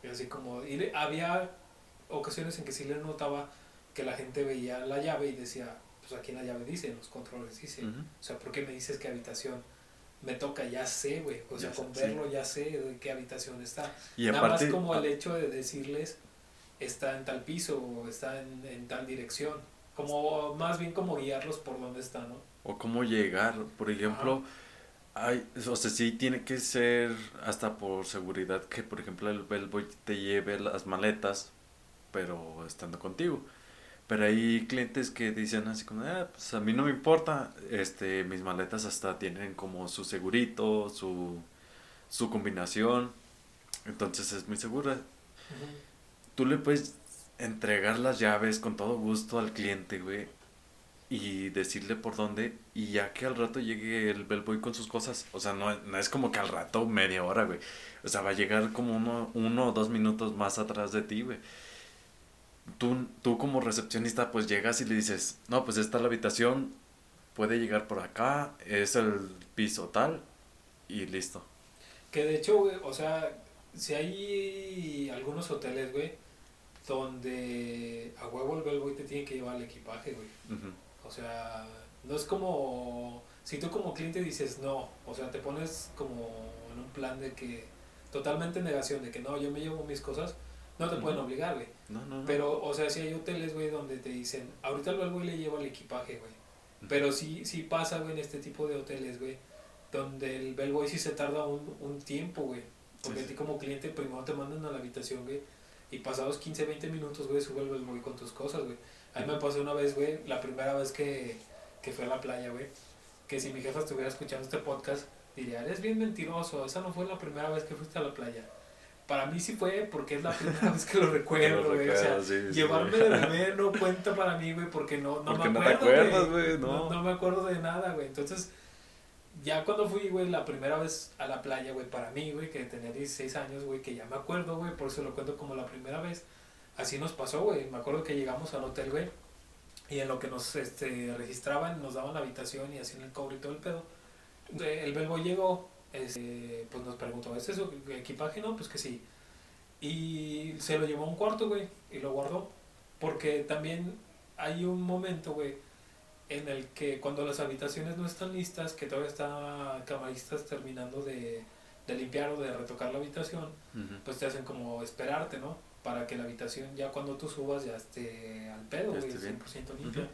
y así como... Y le- había ocasiones en que sí le notaba que la gente veía la llave y decía, pues aquí en la llave dice, en los controles dice. O sea, ¿por qué me dices qué habitación? Me toca, ya sé, güey. O sea, Ya con sé, sí. verlo ya sé de qué habitación está. Y Nada aparte, más como el hecho de decirles está en tal piso o está en, en tal dirección. Como más bien como guiarlos por dónde está, ¿no? o cómo llegar, por ejemplo, hay, o sea, sí tiene que ser hasta por seguridad que, por ejemplo, el bellboy te lleve las maletas, pero estando contigo. Pero hay clientes que dicen así como, ah, pues a mí no me importa, este, mis maletas hasta tienen como su segurito, su, su combinación, entonces es muy segura. Tú le puedes entregar las llaves con todo gusto al cliente, güey. Y decirle por dónde. Y ya que al rato llegue el bellboy con sus cosas. O sea, no, no es como que al rato media hora, güey. O sea, va a llegar como uno, uno o dos minutos más atrás de ti, güey. Tú, tú como recepcionista, pues llegas y le dices, no, pues esta es la habitación. Puede llegar por acá. Es el piso tal. Y listo. Que de hecho, güey, o sea, si hay algunos hoteles, güey, donde a huevo el bellboy te tiene que llevar el equipaje, güey. Ujú. O sea, no es como. Si tú como cliente dices no, o sea, te pones como en un plan de que. Totalmente negación, de que no, yo me llevo mis cosas, no te pueden obligar, güey. No, no, no. Pero, o sea, si hay hoteles, güey, donde te dicen, ahorita el güey le lleva el equipaje, güey. Pero sí, sí pasa, güey, en este tipo de hoteles, güey, donde el bellboy sí se tarda un, un tiempo, güey. Porque Sí, a ti como cliente primero te mandan a la habitación, güey, y pasados 15, 20 minutos, güey, sube el bellboy con tus cosas, güey. A mí me pasó una vez, güey, la primera vez que, que fui a la playa, güey, que si mi jefa estuviera escuchando este podcast, diría, eres bien mentiroso, esa no fue la primera vez que fuiste a la playa. Para mí sí fue porque es la primera (laughs) vez que lo recuerdo, güey. O sea, Sí, sí. Llevarme de bebé no cuenta para mí, güey, porque no, no Porque me no te acuerdo. güey, no. no. me acuerdo de nada, güey. Entonces, ya cuando fui, güey, la primera vez a la playa, güey, para mí, güey, que tenía 16 años, güey, que ya me acuerdo, güey, por eso lo cuento como la primera vez. Así nos pasó, güey. Me acuerdo que llegamos al hotel, güey, y en lo que nos este, registraban, nos daban la habitación y hacían el cobre y todo el pedo. El bellboy llegó, este, pues nos preguntó, ¿es eso equipaje? No, pues que sí. Y se lo llevó a un cuarto, güey, y lo guardó. Porque también hay un momento, güey, en el que cuando las habitaciones no están listas, que todavía está camaristas terminando de, de limpiar o de retocar la habitación, Ujú. pues te hacen como esperarte, ¿no? Para que la habitación ya cuando tú subas ya esté al pedo, güey, esté bien. 100% limpia.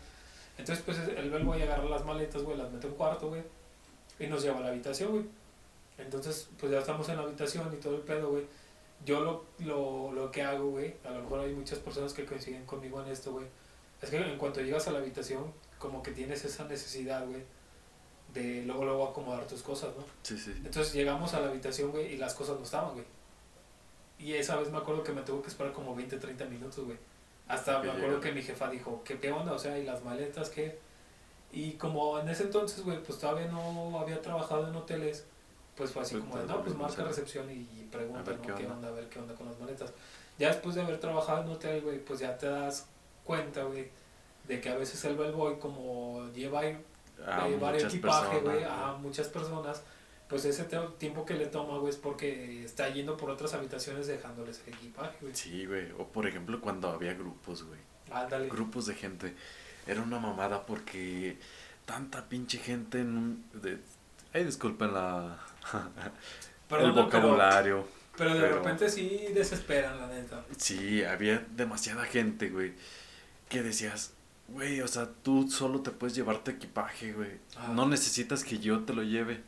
Entonces, pues el bel güey agarra las maletas, güey, las mete a un cuarto, güey, y nos lleva a la habitación, güey. Entonces, pues ya estamos en la habitación y todo el pedo, güey. Yo lo, lo, lo que hago, güey, a lo mejor hay muchas personas que coinciden conmigo en esto, güey. Es que en cuanto llegas a la habitación, como que tienes esa necesidad, güey, de luego, luego acomodar tus cosas, ¿no? Sí, sí. Entonces llegamos a la habitación, güey, y las cosas no estaban, güey. Y esa vez me acuerdo que me tuvo que esperar como 20, 30 minutos, güey. Hasta me acuerdo que mi jefa dijo, ¿qué, ¿qué onda? O sea, ¿y las maletas qué? Y como en ese entonces, güey, pues todavía no había trabajado en hoteles, pues fue así Pues, como de, no, pues marca recepción y, y pregunta, ¿no? qué ¿Qué onda. A ver qué onda con las maletas. Ya después de haber trabajado en hotel, güey, pues ya te das cuenta, güey, de que a veces el bellboy, como lleva ahí A eh, varios muchas equipaje, güey, a muchas personas, pues ese tiempo que le toma, güey, es porque está yendo por otras habitaciones dejándoles el equipaje, güey. Sí, güey. O por ejemplo cuando había grupos, güey. Ándale. Grupos de gente. Era una mamada porque tanta pinche gente en un... De... Ay, disculpen la... (laughs) El pero- vocabulario. Pero, de pero- repente sí desesperan, la neta. Sí, había demasiada gente, güey. Que decías, güey, o sea, tú solo te puedes llevar tu equipaje, güey. Ah. No necesitas que yo te lo lleve.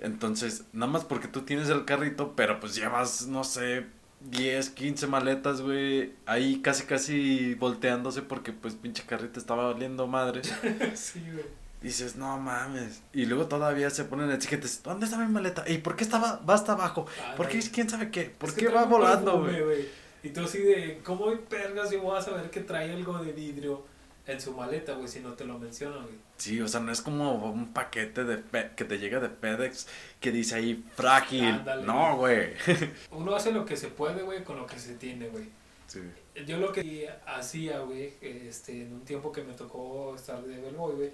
Entonces, nada más porque tú tienes el carrito, pero pues llevas, no sé, 10, 15 maletas, güey. Ahí casi, casi volteándose porque pues pinche carrito estaba valiendo madre. (laughs) sí, güey. Dices, no mames. Y luego todavía se ponen etiquetas. ¿Dónde está mi maleta? ¿Y por qué estaba, va hasta abajo? ¿Por qué? ¿Quién sabe qué? ¿Por Es qué va volando, güey? Y tú así de, ¿cómo pergas yo voy a saber que trae algo de vidrio en su maleta, güey, si no te lo mencionan, güey? Sí, o sea, no es como un paquete de Fe- que te llega de FedEx que dice ahí frágil. Ándale. No, güey. (laughs) Uno hace lo que se puede, güey, con lo que se tiene, güey. Sí. Yo lo que hacía, güey, este, en un tiempo que me tocó estar de bellboy, güey,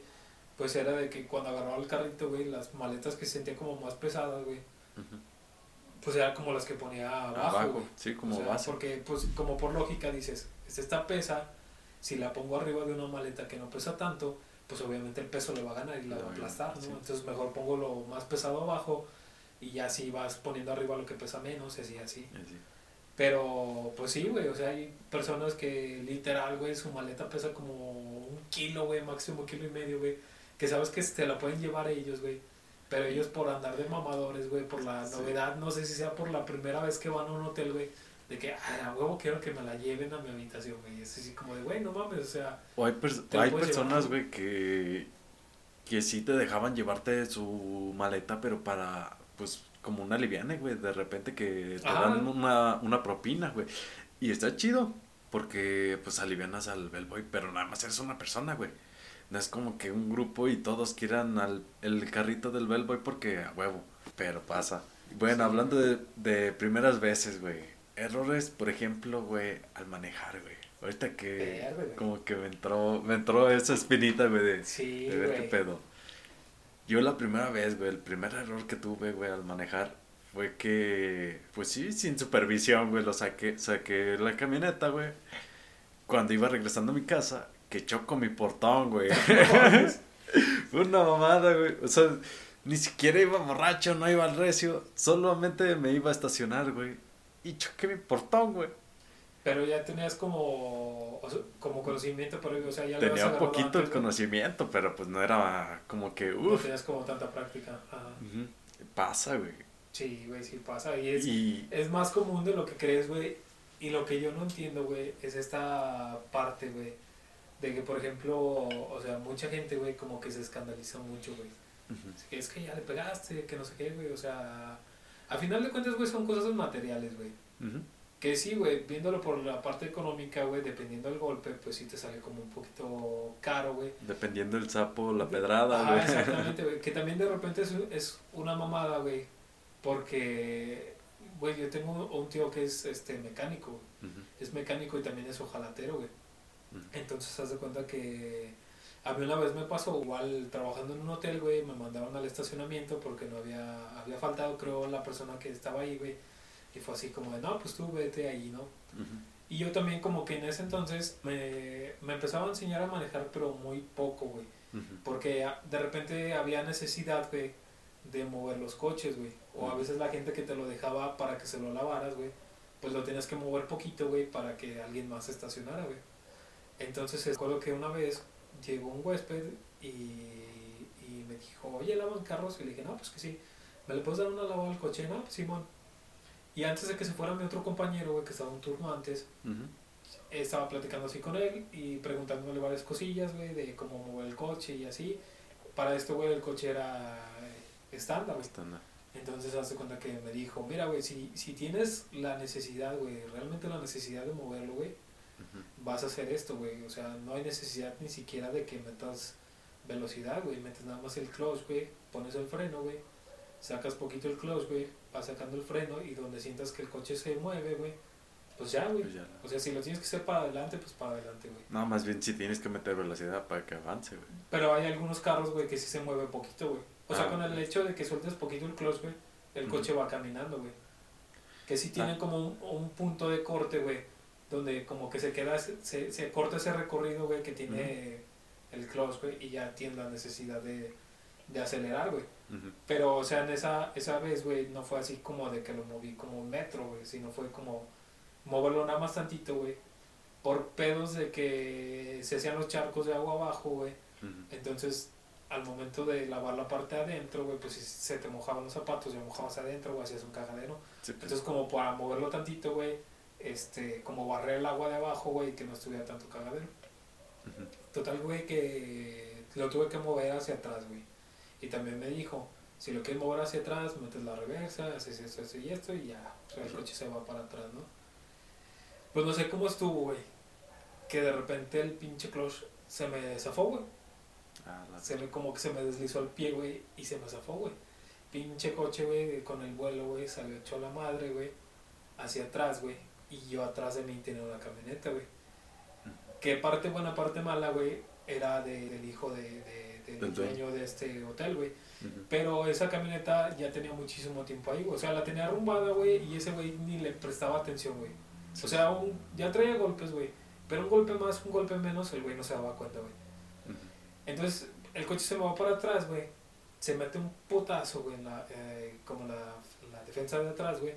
pues era de que cuando agarraba el carrito, güey, las maletas que sentía como más pesadas, güey, pues eran como las que ponía abajo, Abajo, güey. sí, como O sea, base. Porque, pues, como por lógica dices, "Esta esta pesa, si la pongo arriba de una maleta que no pesa tanto, pues obviamente el peso le va a ganar y la va a aplastar, ¿no? sí. Entonces mejor pongo lo más pesado abajo y ya así vas poniendo arriba lo que pesa menos y así, así. Así. Pero, pues sí, güey, o sea, hay personas que literal, güey, su maleta pesa como un kilo, güey, máximo kilo y medio, güey, que sabes que te la pueden llevar ellos, güey. Pero ellos por andar de mamadores, güey, por la Sí. novedad, no sé si sea por la primera vez que van a un hotel, güey, de que, a huevo quiero que me la lleven a mi habitación, güey. Es así como de, güey, no mames, o sea, O hay, pers- hay personas, güey, que, que sí te dejaban llevarte su maleta, pero para, pues, como una liviana, güey. De repente que te Ajá. dan una, una propina, güey. Y está chido, porque, pues, alivianas al bellboy, pero nada más eres una persona, güey. No es como que un grupo y todos quieran al, el carrito del bellboy porque a huevo, pero pasa. Bueno, Sí. hablando de, de primeras veces, güey. Errores, por ejemplo, güey, al manejar, güey. Ahorita que Verga, güey. como que me entró, me entró esa espinita, güey, de, sí, de ver qué pedo. Yo la primera vez, güey, el primer error que tuve, güey, al manejar fue que, pues sí, sin supervisión, güey, lo saqué, saqué la camioneta, güey. Cuando iba regresando a mi casa, que choco mi portón, güey. (laughs) (laughs) Fue una mamada, güey. O sea, ni siquiera iba borracho, no iba al recio. Solamente me iba a estacionar, güey. Y choqué mi portón, güey. Pero ya tenías como, o sea, como conocimiento, pero, o sea, ya Tenía un poquito antes, de güey. conocimiento, pero pues no era como que, No tenías como tanta práctica. Ajá. Pasa, güey. Sí, güey, sí pasa. Y es, Y es más común de lo que crees, güey. Y lo que yo no entiendo, güey, es esta parte, güey. De que, por ejemplo, o sea, mucha gente, güey, como que se escandaliza mucho, güey. Que es que ya le pegaste, que no sé qué, güey. O sea, a final de cuentas, güey, son cosas materiales, güey. Que sí, güey, viéndolo por la parte económica, güey, dependiendo del golpe, pues sí te sale como un poquito caro, güey. Dependiendo del sapo, la pedrada, Ah, güey. exactamente, (laughs) güey. Que también de repente es, es una mamada, güey. Porque, güey, yo tengo un, un tío que es este mecánico. Es mecánico y también es ojalatero, güey. Ujú. Entonces, haz de cuenta que a mí una vez me pasó, igual trabajando en un hotel, güey, me mandaron al estacionamiento porque no había, había faltado, creo, la persona que estaba ahí, güey. Y fue así como de, no, pues tú vete ahí, ¿no? Ujú. Y yo también como que en ese entonces me, me empezaba a enseñar a manejar, pero muy poco, güey. Ujú. Porque ah, de repente había necesidad, güey, de mover los coches, güey. O a Ujú. veces la gente que te lo dejaba para que se lo lavaras, güey, pues lo tenías que mover poquito, güey, para que alguien más estacionara, güey. Entonces recuerdo que una vez llegó un huésped y, y me dijo, oye, ¿lavan carros? Y le dije, no, pues que sí. ¿Me le puedes dar una lavada al coche? No, pues Simón. Y antes de que se fuera mi otro compañero, güey, que estaba un turno antes, estaba platicando así con él y preguntándole varias cosillas, güey, de cómo mover el coche y así. Para esto, güey, el coche era estándar, güey. Estándar. Entonces, hace cuenta que me dijo, mira, güey, si, si tienes la necesidad, güey, realmente la necesidad de moverlo, güey, Vas a hacer esto, güey. O sea, no hay necesidad ni siquiera de que metas velocidad, güey. Metes nada más el clutch, güey. Pones el freno, güey. Sacas poquito el clutch, güey. Vas sacando el freno y donde sientas que el coche se mueve, güey. Pues ya, güey. Pues. O sea, si lo tienes que hacer para adelante, pues para adelante, güey. No, más bien si tienes que meter velocidad para que avance, güey. Pero hay algunos carros, güey, que sí se mueve poquito, güey. O sea, Ah, con el hecho de que sueltes poquito el clutch, güey, el coche va caminando, güey. Que sí tienen Ah. como un, un punto de corte, güey, donde como que se queda, se, se corta ese recorrido, güey, que tiene el clutch, güey, y ya tiene la necesidad de, de acelerar, güey. Ujú. Pero, o sea, en esa, esa vez, güey, no fue así como de que lo moví como un metro, güey, sino fue como moverlo nada más tantito, güey. Por pedos de que se hacían los charcos de agua abajo, güey. Ujú. Entonces, al momento de lavar la parte de adentro, güey, pues si se te mojaban los zapatos, ya mojabas adentro, güey, hacías un cagadero. Sí, pues, Entonces, como para moverlo tantito, güey, este, como barrer el agua de abajo, güey, que no estuviera tanto cagadero. Total, güey, que lo tuve que mover hacia atrás, güey. Y también me dijo, si lo quieres mover hacia atrás, metes la reversa, haces esto, esto y esto, y ya, o sea, el coche se va para atrás, ¿no? Pues no sé cómo estuvo, güey. Que de repente el pinche clutch se me zafó, güey. Ah, Se me como que se me deslizó el pie, güey, y se me zafó, güey. Pinche coche, güey, con el vuelo, güey, salió hecho la madre, güey, hacia atrás, güey. Y yo atrás de mí tenía una camioneta, güey. Que parte buena, parte mala, güey, era de- del hijo de, de- del dueño. de este hotel, güey. Ujú. Pero esa camioneta ya tenía muchísimo tiempo ahí, güey. O sea, la tenía arrumbada, güey, y ese güey ni le prestaba atención, güey. O sea, un- ya traía golpes, güey. Pero un golpe más, un golpe menos, el güey no se daba cuenta, güey. Entonces, el coche se me va para atrás, güey. Se mete un putazo, güey, en la, eh, como la, la defensa de atrás, güey.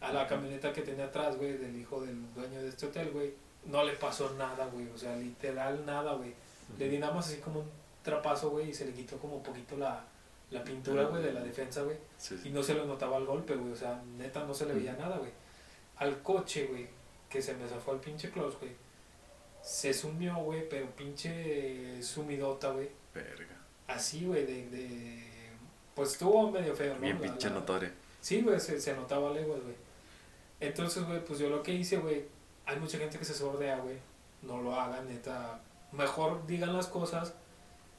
A la camioneta que tenía atrás, güey, del hijo del dueño de este hotel, güey. No le pasó nada, güey. O sea, literal nada, güey. Le di nada más así como un trapazo, güey, y se le quitó como un poquito la, la pintura, güey, de la defensa, güey. Sí, Y no se le notaba el golpe, güey. O sea, neta no se le veía nada, güey. Al coche, güey, que se me zafó el pinche close, güey. Se sumió, güey, pero pinche sumidota, güey. Verga. Así, güey, de, de... Pues estuvo medio feo, ¿no? Bien pinche notoria. Sí, güey, se, se notaba leguas, güey. Entonces, güey, pues yo lo que hice, güey, hay mucha gente que se sordea, güey. No lo hagan, neta. Mejor digan las cosas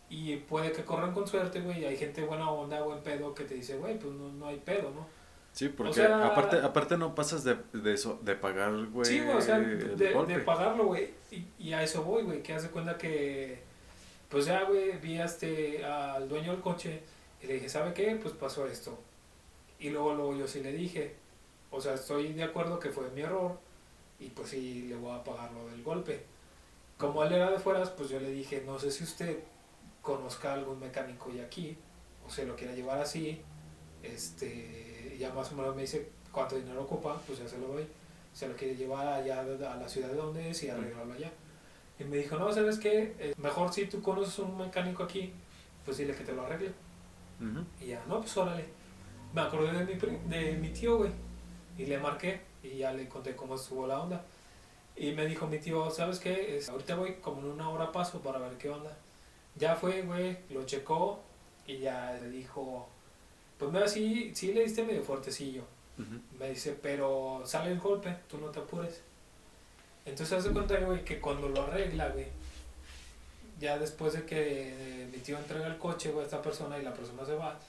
y puede que corran con suerte, güey. Y hay gente buena onda, buen pedo, que te dice, güey, pues no, no hay pedo, ¿no? Sí, porque sea- aparte, aparte no pasas de, de eso, de pagar, güey, sí, güey, o sea, de, de pagarlo, güey. Y, y a eso voy, güey, que hace cuenta que, pues ya, güey, vi a este, al dueño del coche y le dije, ¿sabe qué? Pues pasó esto. Y luego, luego yo sí le dije, o sea, estoy de acuerdo que fue mi error y pues sí le voy a pagar lo del golpe. Como él era de fueras, pues yo le dije, no sé si usted conozca algún mecánico ya aquí o se lo quiera llevar así, este, ya más o menos me dice cuánto dinero ocupa, pues ya se lo doy. Se lo quiere llevar allá a la ciudad de donde es y arreglarlo allá. Y me dijo, no, ¿sabes qué? Eh, mejor si tú conoces un mecánico aquí, pues dile que te lo arregle. Ujú. Y ya, no, pues órale. Me acordé de mi, de mi tío, güey. Y le marqué y ya le conté cómo estuvo la onda. Y me dijo mi tío, ¿sabes qué? Es- ahorita voy como en una hora paso para ver qué onda. Ya fue, güey, lo checó y ya le dijo, pues mira, sí, sí le diste medio fuertecillo. Ujú. Me dice, pero sale el golpe, tú no te apures. Entonces hace cuenta, güey, que cuando lo arregla, güey, ya después de que eh, mi tío entrega el coche, güey, a esta persona y la persona se va,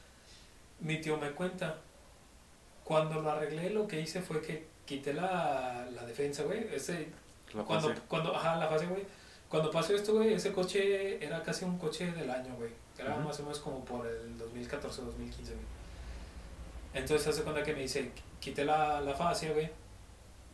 mi tío me cuenta. Cuando lo arreglé, lo que hice fue que quité la, la defensa, güey. Ese, La cuando, fase. cuando, ajá, la fase, güey. Cuando pasó esto, güey, ese coche era casi un coche del año, güey. Era Ujú. más o menos como por el 2014-2015, güey. Entonces hace cuenta que me dice, quité la, la fascia, güey.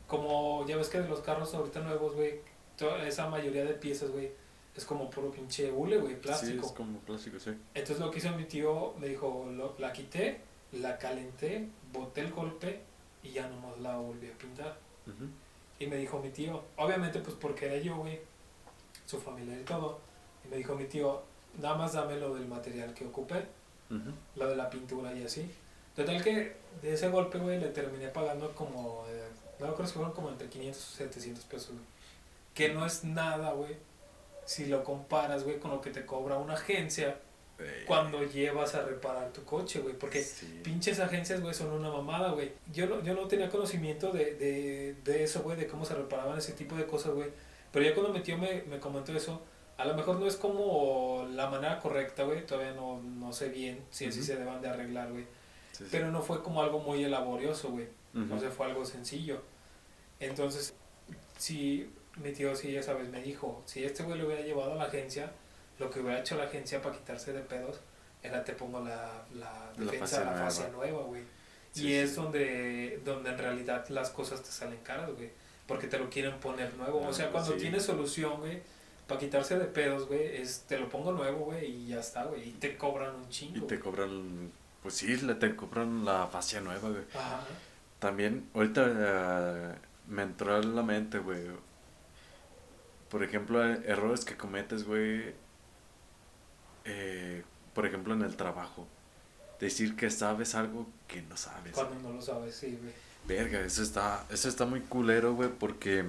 Como ya ves que de los carros ahorita nuevos, güey, toda esa mayoría de piezas, güey, es como puro pinche hule, güey, plástico. Sí, es como plástico, sí. Entonces lo que hizo mi tío, me dijo, lo- la quité, la calenté, boté el golpe y ya nomás la volví a pintar. Ujú. Y me dijo mi tío, obviamente pues porque era yo, güey, su familia y todo. Y me dijo mi tío, nada más dame lo del material que ocupé, lo de la pintura y así. Total que de ese golpe, güey, le terminé pagando como, eh, no creo que fueron como entre 500 o 700 pesos, güey. Que no es nada, güey, si lo comparas, güey, con lo que te cobra una agencia Cuando llevas a reparar tu coche, güey. Porque sí. pinches agencias, güey, son una mamada, güey. Yo no, yo no tenía conocimiento de, de, de eso, güey, de cómo se reparaban ese tipo de cosas, güey. Pero ya cuando mi tío me, me comentó eso, A lo mejor no es como la manera correcta, güey. Todavía no, no sé bien si así se deban de arreglar, güey. Sí, sí. Pero no fue como algo muy elaborioso, güey. O sea, fue algo sencillo. Entonces, si mi tío, sí, ya sabes, me dijo, si este güey lo hubiera llevado a la agencia, lo que hubiera hecho la agencia para quitarse de pedos era te pongo la, la defensa, la fase nueva, güey. Sí, y sí, es donde, donde en realidad las cosas te salen caras, güey. Porque te lo quieren poner nuevo. No, o sea, cuando sí. tienes solución, güey, para quitarse de pedos, güey, es te lo pongo nuevo, güey, y ya está, güey. Y te cobran un Y chingo. te cobran, pues sí, le te cobran la fascia nueva, güey. Ajá. También, ahorita eh, me entró en la mente, güey. Por ejemplo, errores que cometes, güey. Eh, por ejemplo, en el trabajo. Decir que sabes algo que no sabes. Cuando no lo sabes, sí, güey. Verga, eso está, eso está muy culero, güey, porque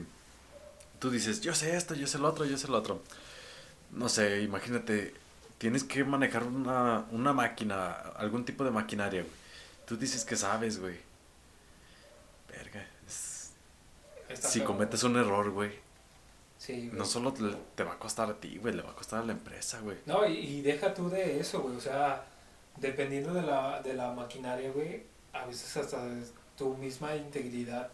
tú dices, yo sé esto, yo sé lo otro, yo sé lo otro. No sé, imagínate, tienes que manejar una, una máquina, algún tipo de maquinaria, güey. Tú dices que sabes, güey. Verga, es- Está si feo, cometes un error, güey, Sí, no solo te, va a costar a ti, güey, le va a costar a la empresa, güey. No, y, y deja tú de eso, güey. O sea, dependiendo de la, de la maquinaria, güey, a veces hasta tu misma integridad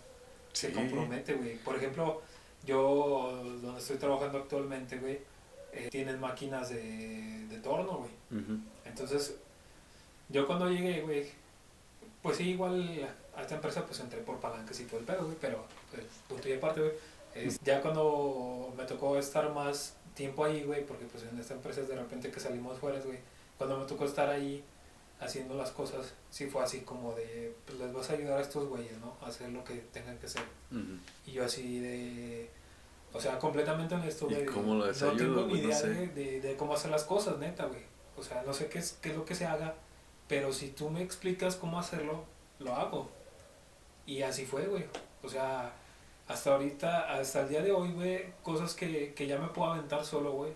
se compromete, güey. Por ejemplo, yo donde estoy trabajando actualmente, güey, eh, tienen máquinas de, de torno, güey. Entonces, yo cuando llegué, güey, pues sí, igual a esta empresa pues entré por palancas y todo el pedo, güey, pero pues, punto y aparte, güey. Es- ya cuando me tocó estar más tiempo ahí, güey, porque pues en esta empresa es de repente que salimos fuera, güey, cuando me tocó estar ahí haciendo las cosas, sí fue así como de, pues les vas a ayudar a estos güeyes, ¿no? A hacer lo que tengan que hacer. Y yo así de... O sea, completamente honesto, ¿Y güey. cómo lo No tengo ni? No idea sé. de, de- de cómo hacer las cosas, neta, güey. O sea, no sé qué es, qué es lo que se haga, pero si tú me explicas cómo hacerlo, lo hago. Y así fue, güey. O sea, hasta ahorita, hasta el día de hoy, güey, cosas que, que ya me puedo aventar solo, güey.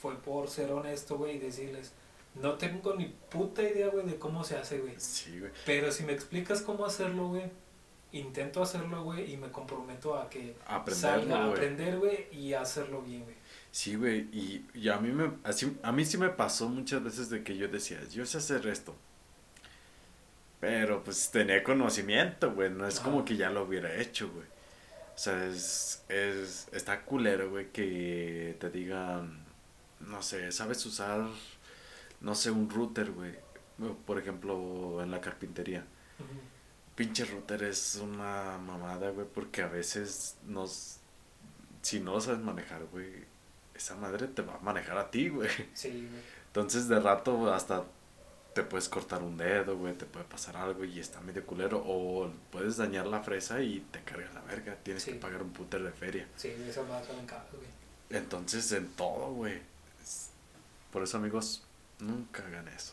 Fue por ser honesto, güey, y decirles, no tengo ni puta idea, güey, de cómo se hace, güey. Sí, güey. Pero si me explicas cómo hacerlo, güey, intento hacerlo, güey, y me comprometo a que salga a aprender, güey, y hacerlo bien, güey. Sí, güey, y, y a mí me así, a mí sí me pasó muchas veces de que yo decía, yo sé hacer esto. Pero pues tenía conocimiento, güey, no es Ajá. como que ya lo hubiera hecho, güey. O sea, es, es está culero, güey, que te digan, no sé, sabes usar, no sé, un router, güey. Por ejemplo, en la carpintería. Pinche router es una mamada, güey, porque a veces nos... Si no lo sabes manejar, güey, esa madre te va a manejar a ti, güey. Sí, güey. Entonces de rato hasta te puedes cortar un dedo, güey, te puede pasar algo y está medio culero. O puedes dañar la fresa y te carga la verga. Tienes Sí. que pagar un puter de feria. Sí, madres salen caras, güey. Entonces en todo, güey. Por eso, amigos, nunca hagan eso.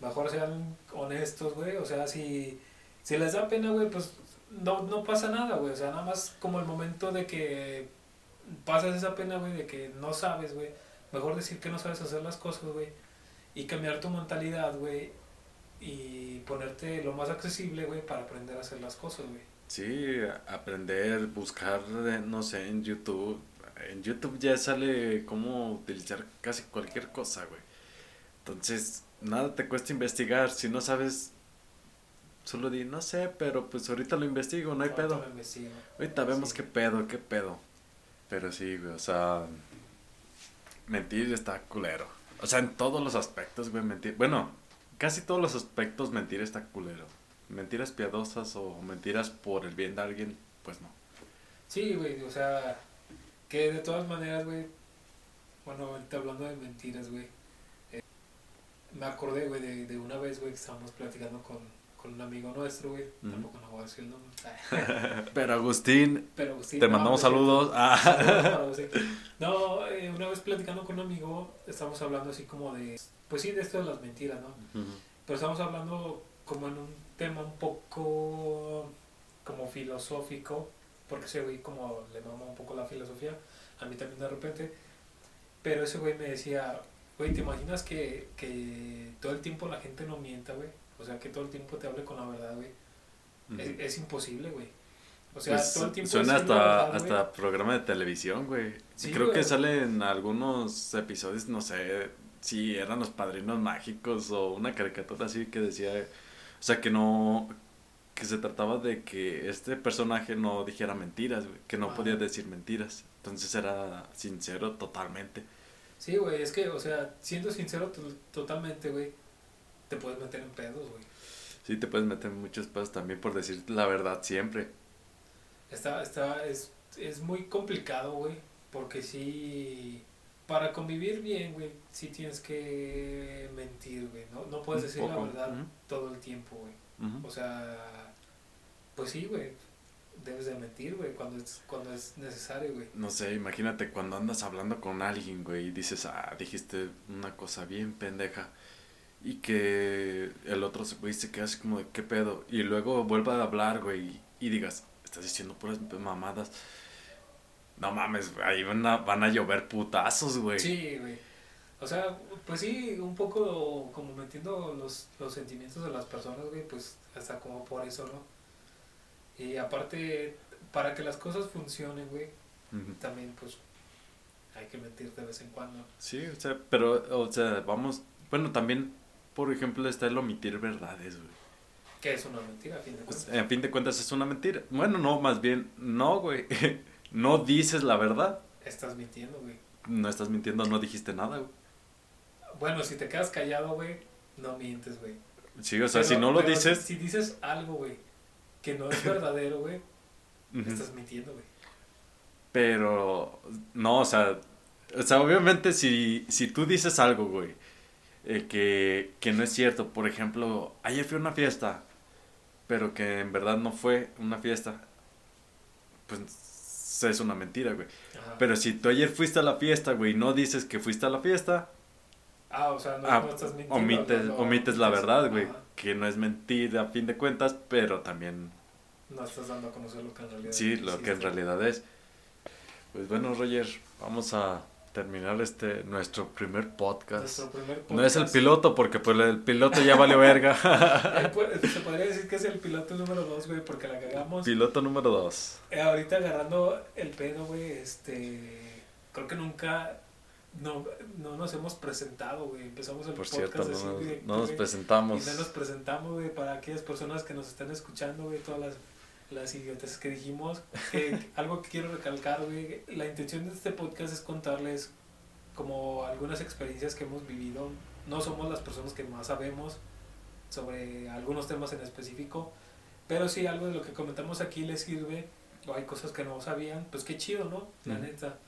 Mejor sean honestos, güey. O sea, si, si les da pena, güey, pues no, no pasa nada, güey. O sea, nada más como el momento de que pasas esa pena, güey, de que no sabes, güey. Mejor decir que no sabes hacer las cosas, güey. Y cambiar tu mentalidad, güey. Y ponerte lo más accesible, güey, para aprender a hacer las cosas, güey. Sí, aprender, buscar, eh, no sé, en YouTube. En YouTube ya sale cómo utilizar casi cualquier cosa, güey. Entonces, nada te cuesta investigar. Si no sabes, solo di, no sé, pero pues ahorita lo investigo, no hay Ahorita pedo. Ahorita vemos Sí. qué pedo, qué pedo. Pero sí, güey, o sea, mentir está culero. O sea, en todos los aspectos, güey, mentir. Bueno, casi todos los aspectos mentir está culero. Mentiras piadosas o mentiras por el bien de alguien, pues no. Sí, güey, o sea, que de todas maneras, güey, bueno, ahorita hablando de mentiras, güey, eh, me acordé, güey, de, de una vez, güey, que estábamos platicando con, con un amigo nuestro, güey, tampoco no voy a decir el nombre, (laughs) Pero Agustín, pero te no, mandamos saludos. Ah. Saludos. (laughs) No, eh, una vez platicando con un amigo, estamos hablando así como de, pues sí, de esto de las mentiras, ¿no? Pero estamos hablando como en un tema un poco como filosófico, porque ese güey como le mama un poco la filosofía, a mí también de repente, pero ese güey me decía, güey, ¿te imaginas que, que todo el tiempo la gente no mienta, güey? O sea, que todo el tiempo te hable con la verdad, güey. Es, imposible, güey. O sea, Pues, todo el tiempo suena hasta, verdad, güey. hasta programa de televisión, güey. Sí, Creo güey. que sale en algunos episodios, no sé si eran los padrinos mágicos o una caricatura así que decía, o sea, que no, que se trataba de que este personaje no dijera mentiras, güey, que no podía decir mentiras. Entonces era sincero totalmente. Sí, güey, es que, o sea, siendo sincero to- totalmente, güey, te puedes meter en pedos, güey. Sí, te puedes meter en muchos pedos también por decir la verdad siempre. Está, está, es, es muy complicado, güey, porque sí, para convivir bien, güey, sí tienes que mentir, güey, ¿no? No puedes decir la verdad todo el tiempo, güey. O sea, pues sí, güey, debes de mentir, güey, cuando es, cuando es necesario, güey. No sé, imagínate cuando andas hablando con alguien, güey, y dices, ah, dijiste una cosa bien pendeja. Y que el otro se- güey se queda así como de, ¿qué pedo? Y luego vuelva a hablar, güey, y digas, estás diciendo puras mamadas. No mames, ahí van a, van a llover putazos, güey. Sí, güey. O sea, pues sí, un poco como metiendo los, los sentimientos de las personas, güey, pues hasta como por eso, ¿no? Y aparte, para que las cosas funcionen, güey, también pues hay que mentir de vez en cuando. Sí, o sea, pero, o sea, vamos, bueno, también, por ejemplo, está el omitir verdades, güey. Que es una mentira, a fin de Pues, cuentas. a fin de cuentas es una mentira. Bueno, no, más bien, no, güey. (laughs) No dices la verdad. Estás mintiendo, güey. No estás mintiendo, no dijiste nada, güey. Bueno, si te quedas callado, güey, no mientes, güey. Sí, o sea, Pero- si no lo dices... Si, si dices algo, güey, que no es (laughs) verdadero, güey, estás mintiendo, güey. Pero, no, o sea, o sea, obviamente si, si tú dices algo, güey, eh, que, que no es cierto, por ejemplo, ayer fui a una fiesta, pero que en verdad no fue una fiesta, pues es una mentira, güey. Ajá. Pero si tú ayer fuiste a la fiesta, güey, y no dices que fuiste a la fiesta, ah, o sea, no, ah, no estás mintiendo. omites, no, no omites la verdad, güey, Ajá. que no es mentira a fin de cuentas, pero también No estás dando a conocer lo que en realidad Sí, lo que en realidad es. Pues bueno, Roger, vamos a terminar este nuestro primer podcast. Nuestro primer No es el podcast. piloto, porque pues el piloto ya valió verga. (laughs) Eh, pues, Se podría decir que es el piloto número 2, güey, porque la cagamos. piloto número 2. Eh, ahorita agarrando el pedo, güey, este. Creo que nunca. No, no nos hemos presentado, güey. Empezamos el Por podcast cierto, no, así, nos- güey, no nos presentamos. Y no nos presentamos, güey, para aquellas personas que nos están escuchando, güey, todas las, las idiotas que dijimos. Que, (laughs) algo que quiero recalcar, güey, la intención de este podcast es contarles como algunas experiencias que hemos vivido. No somos las personas que más sabemos sobre algunos temas en específico, pero si algo de lo que comentamos aquí les sirve o hay cosas que no sabían, pues qué chido, ¿no? La Ujú. neta.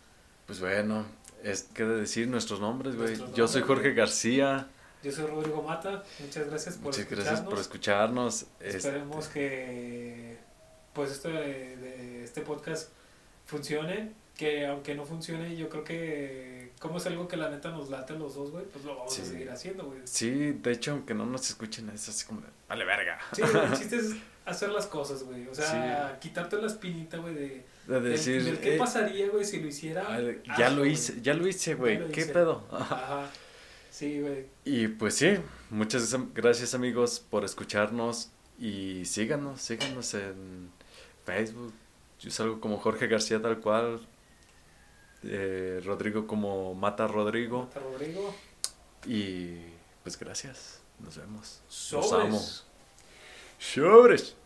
Pues bueno, es que de decir nuestros nombres, güey. Yo soy Jorge. García. Yo soy Rodrigo Mata, muchas gracias por Muchas escucharnos. gracias por escucharnos. Esperemos Este, que pues esto de, de este podcast funcione, que aunque no funcione, yo creo que como es algo que la neta nos late a los dos, güey, pues lo vamos a seguir haciendo, güey. Sí, de hecho, aunque no nos escuchen, es así como de, vale verga. Sí, el chiste es (laughs) hacer las cosas, güey. O sea, quitarte la espinita, güey, de, De decir, del qué eh, pasaría, güey, si lo hiciera. ah, ya lo hice, ya lo hice, güey. ¿Qué hice. pedo? (laughs) Ajá. Sí, güey. Y pues sí, muchas gracias amigos por escucharnos y síganos, síganos en Facebook. Yo salgo como Jorge García tal cual, eh, Rodrigo como Mata Rodrigo Hasta Rodrigo. y pues gracias, nos vemos. Los Sobres. amo. Sobres.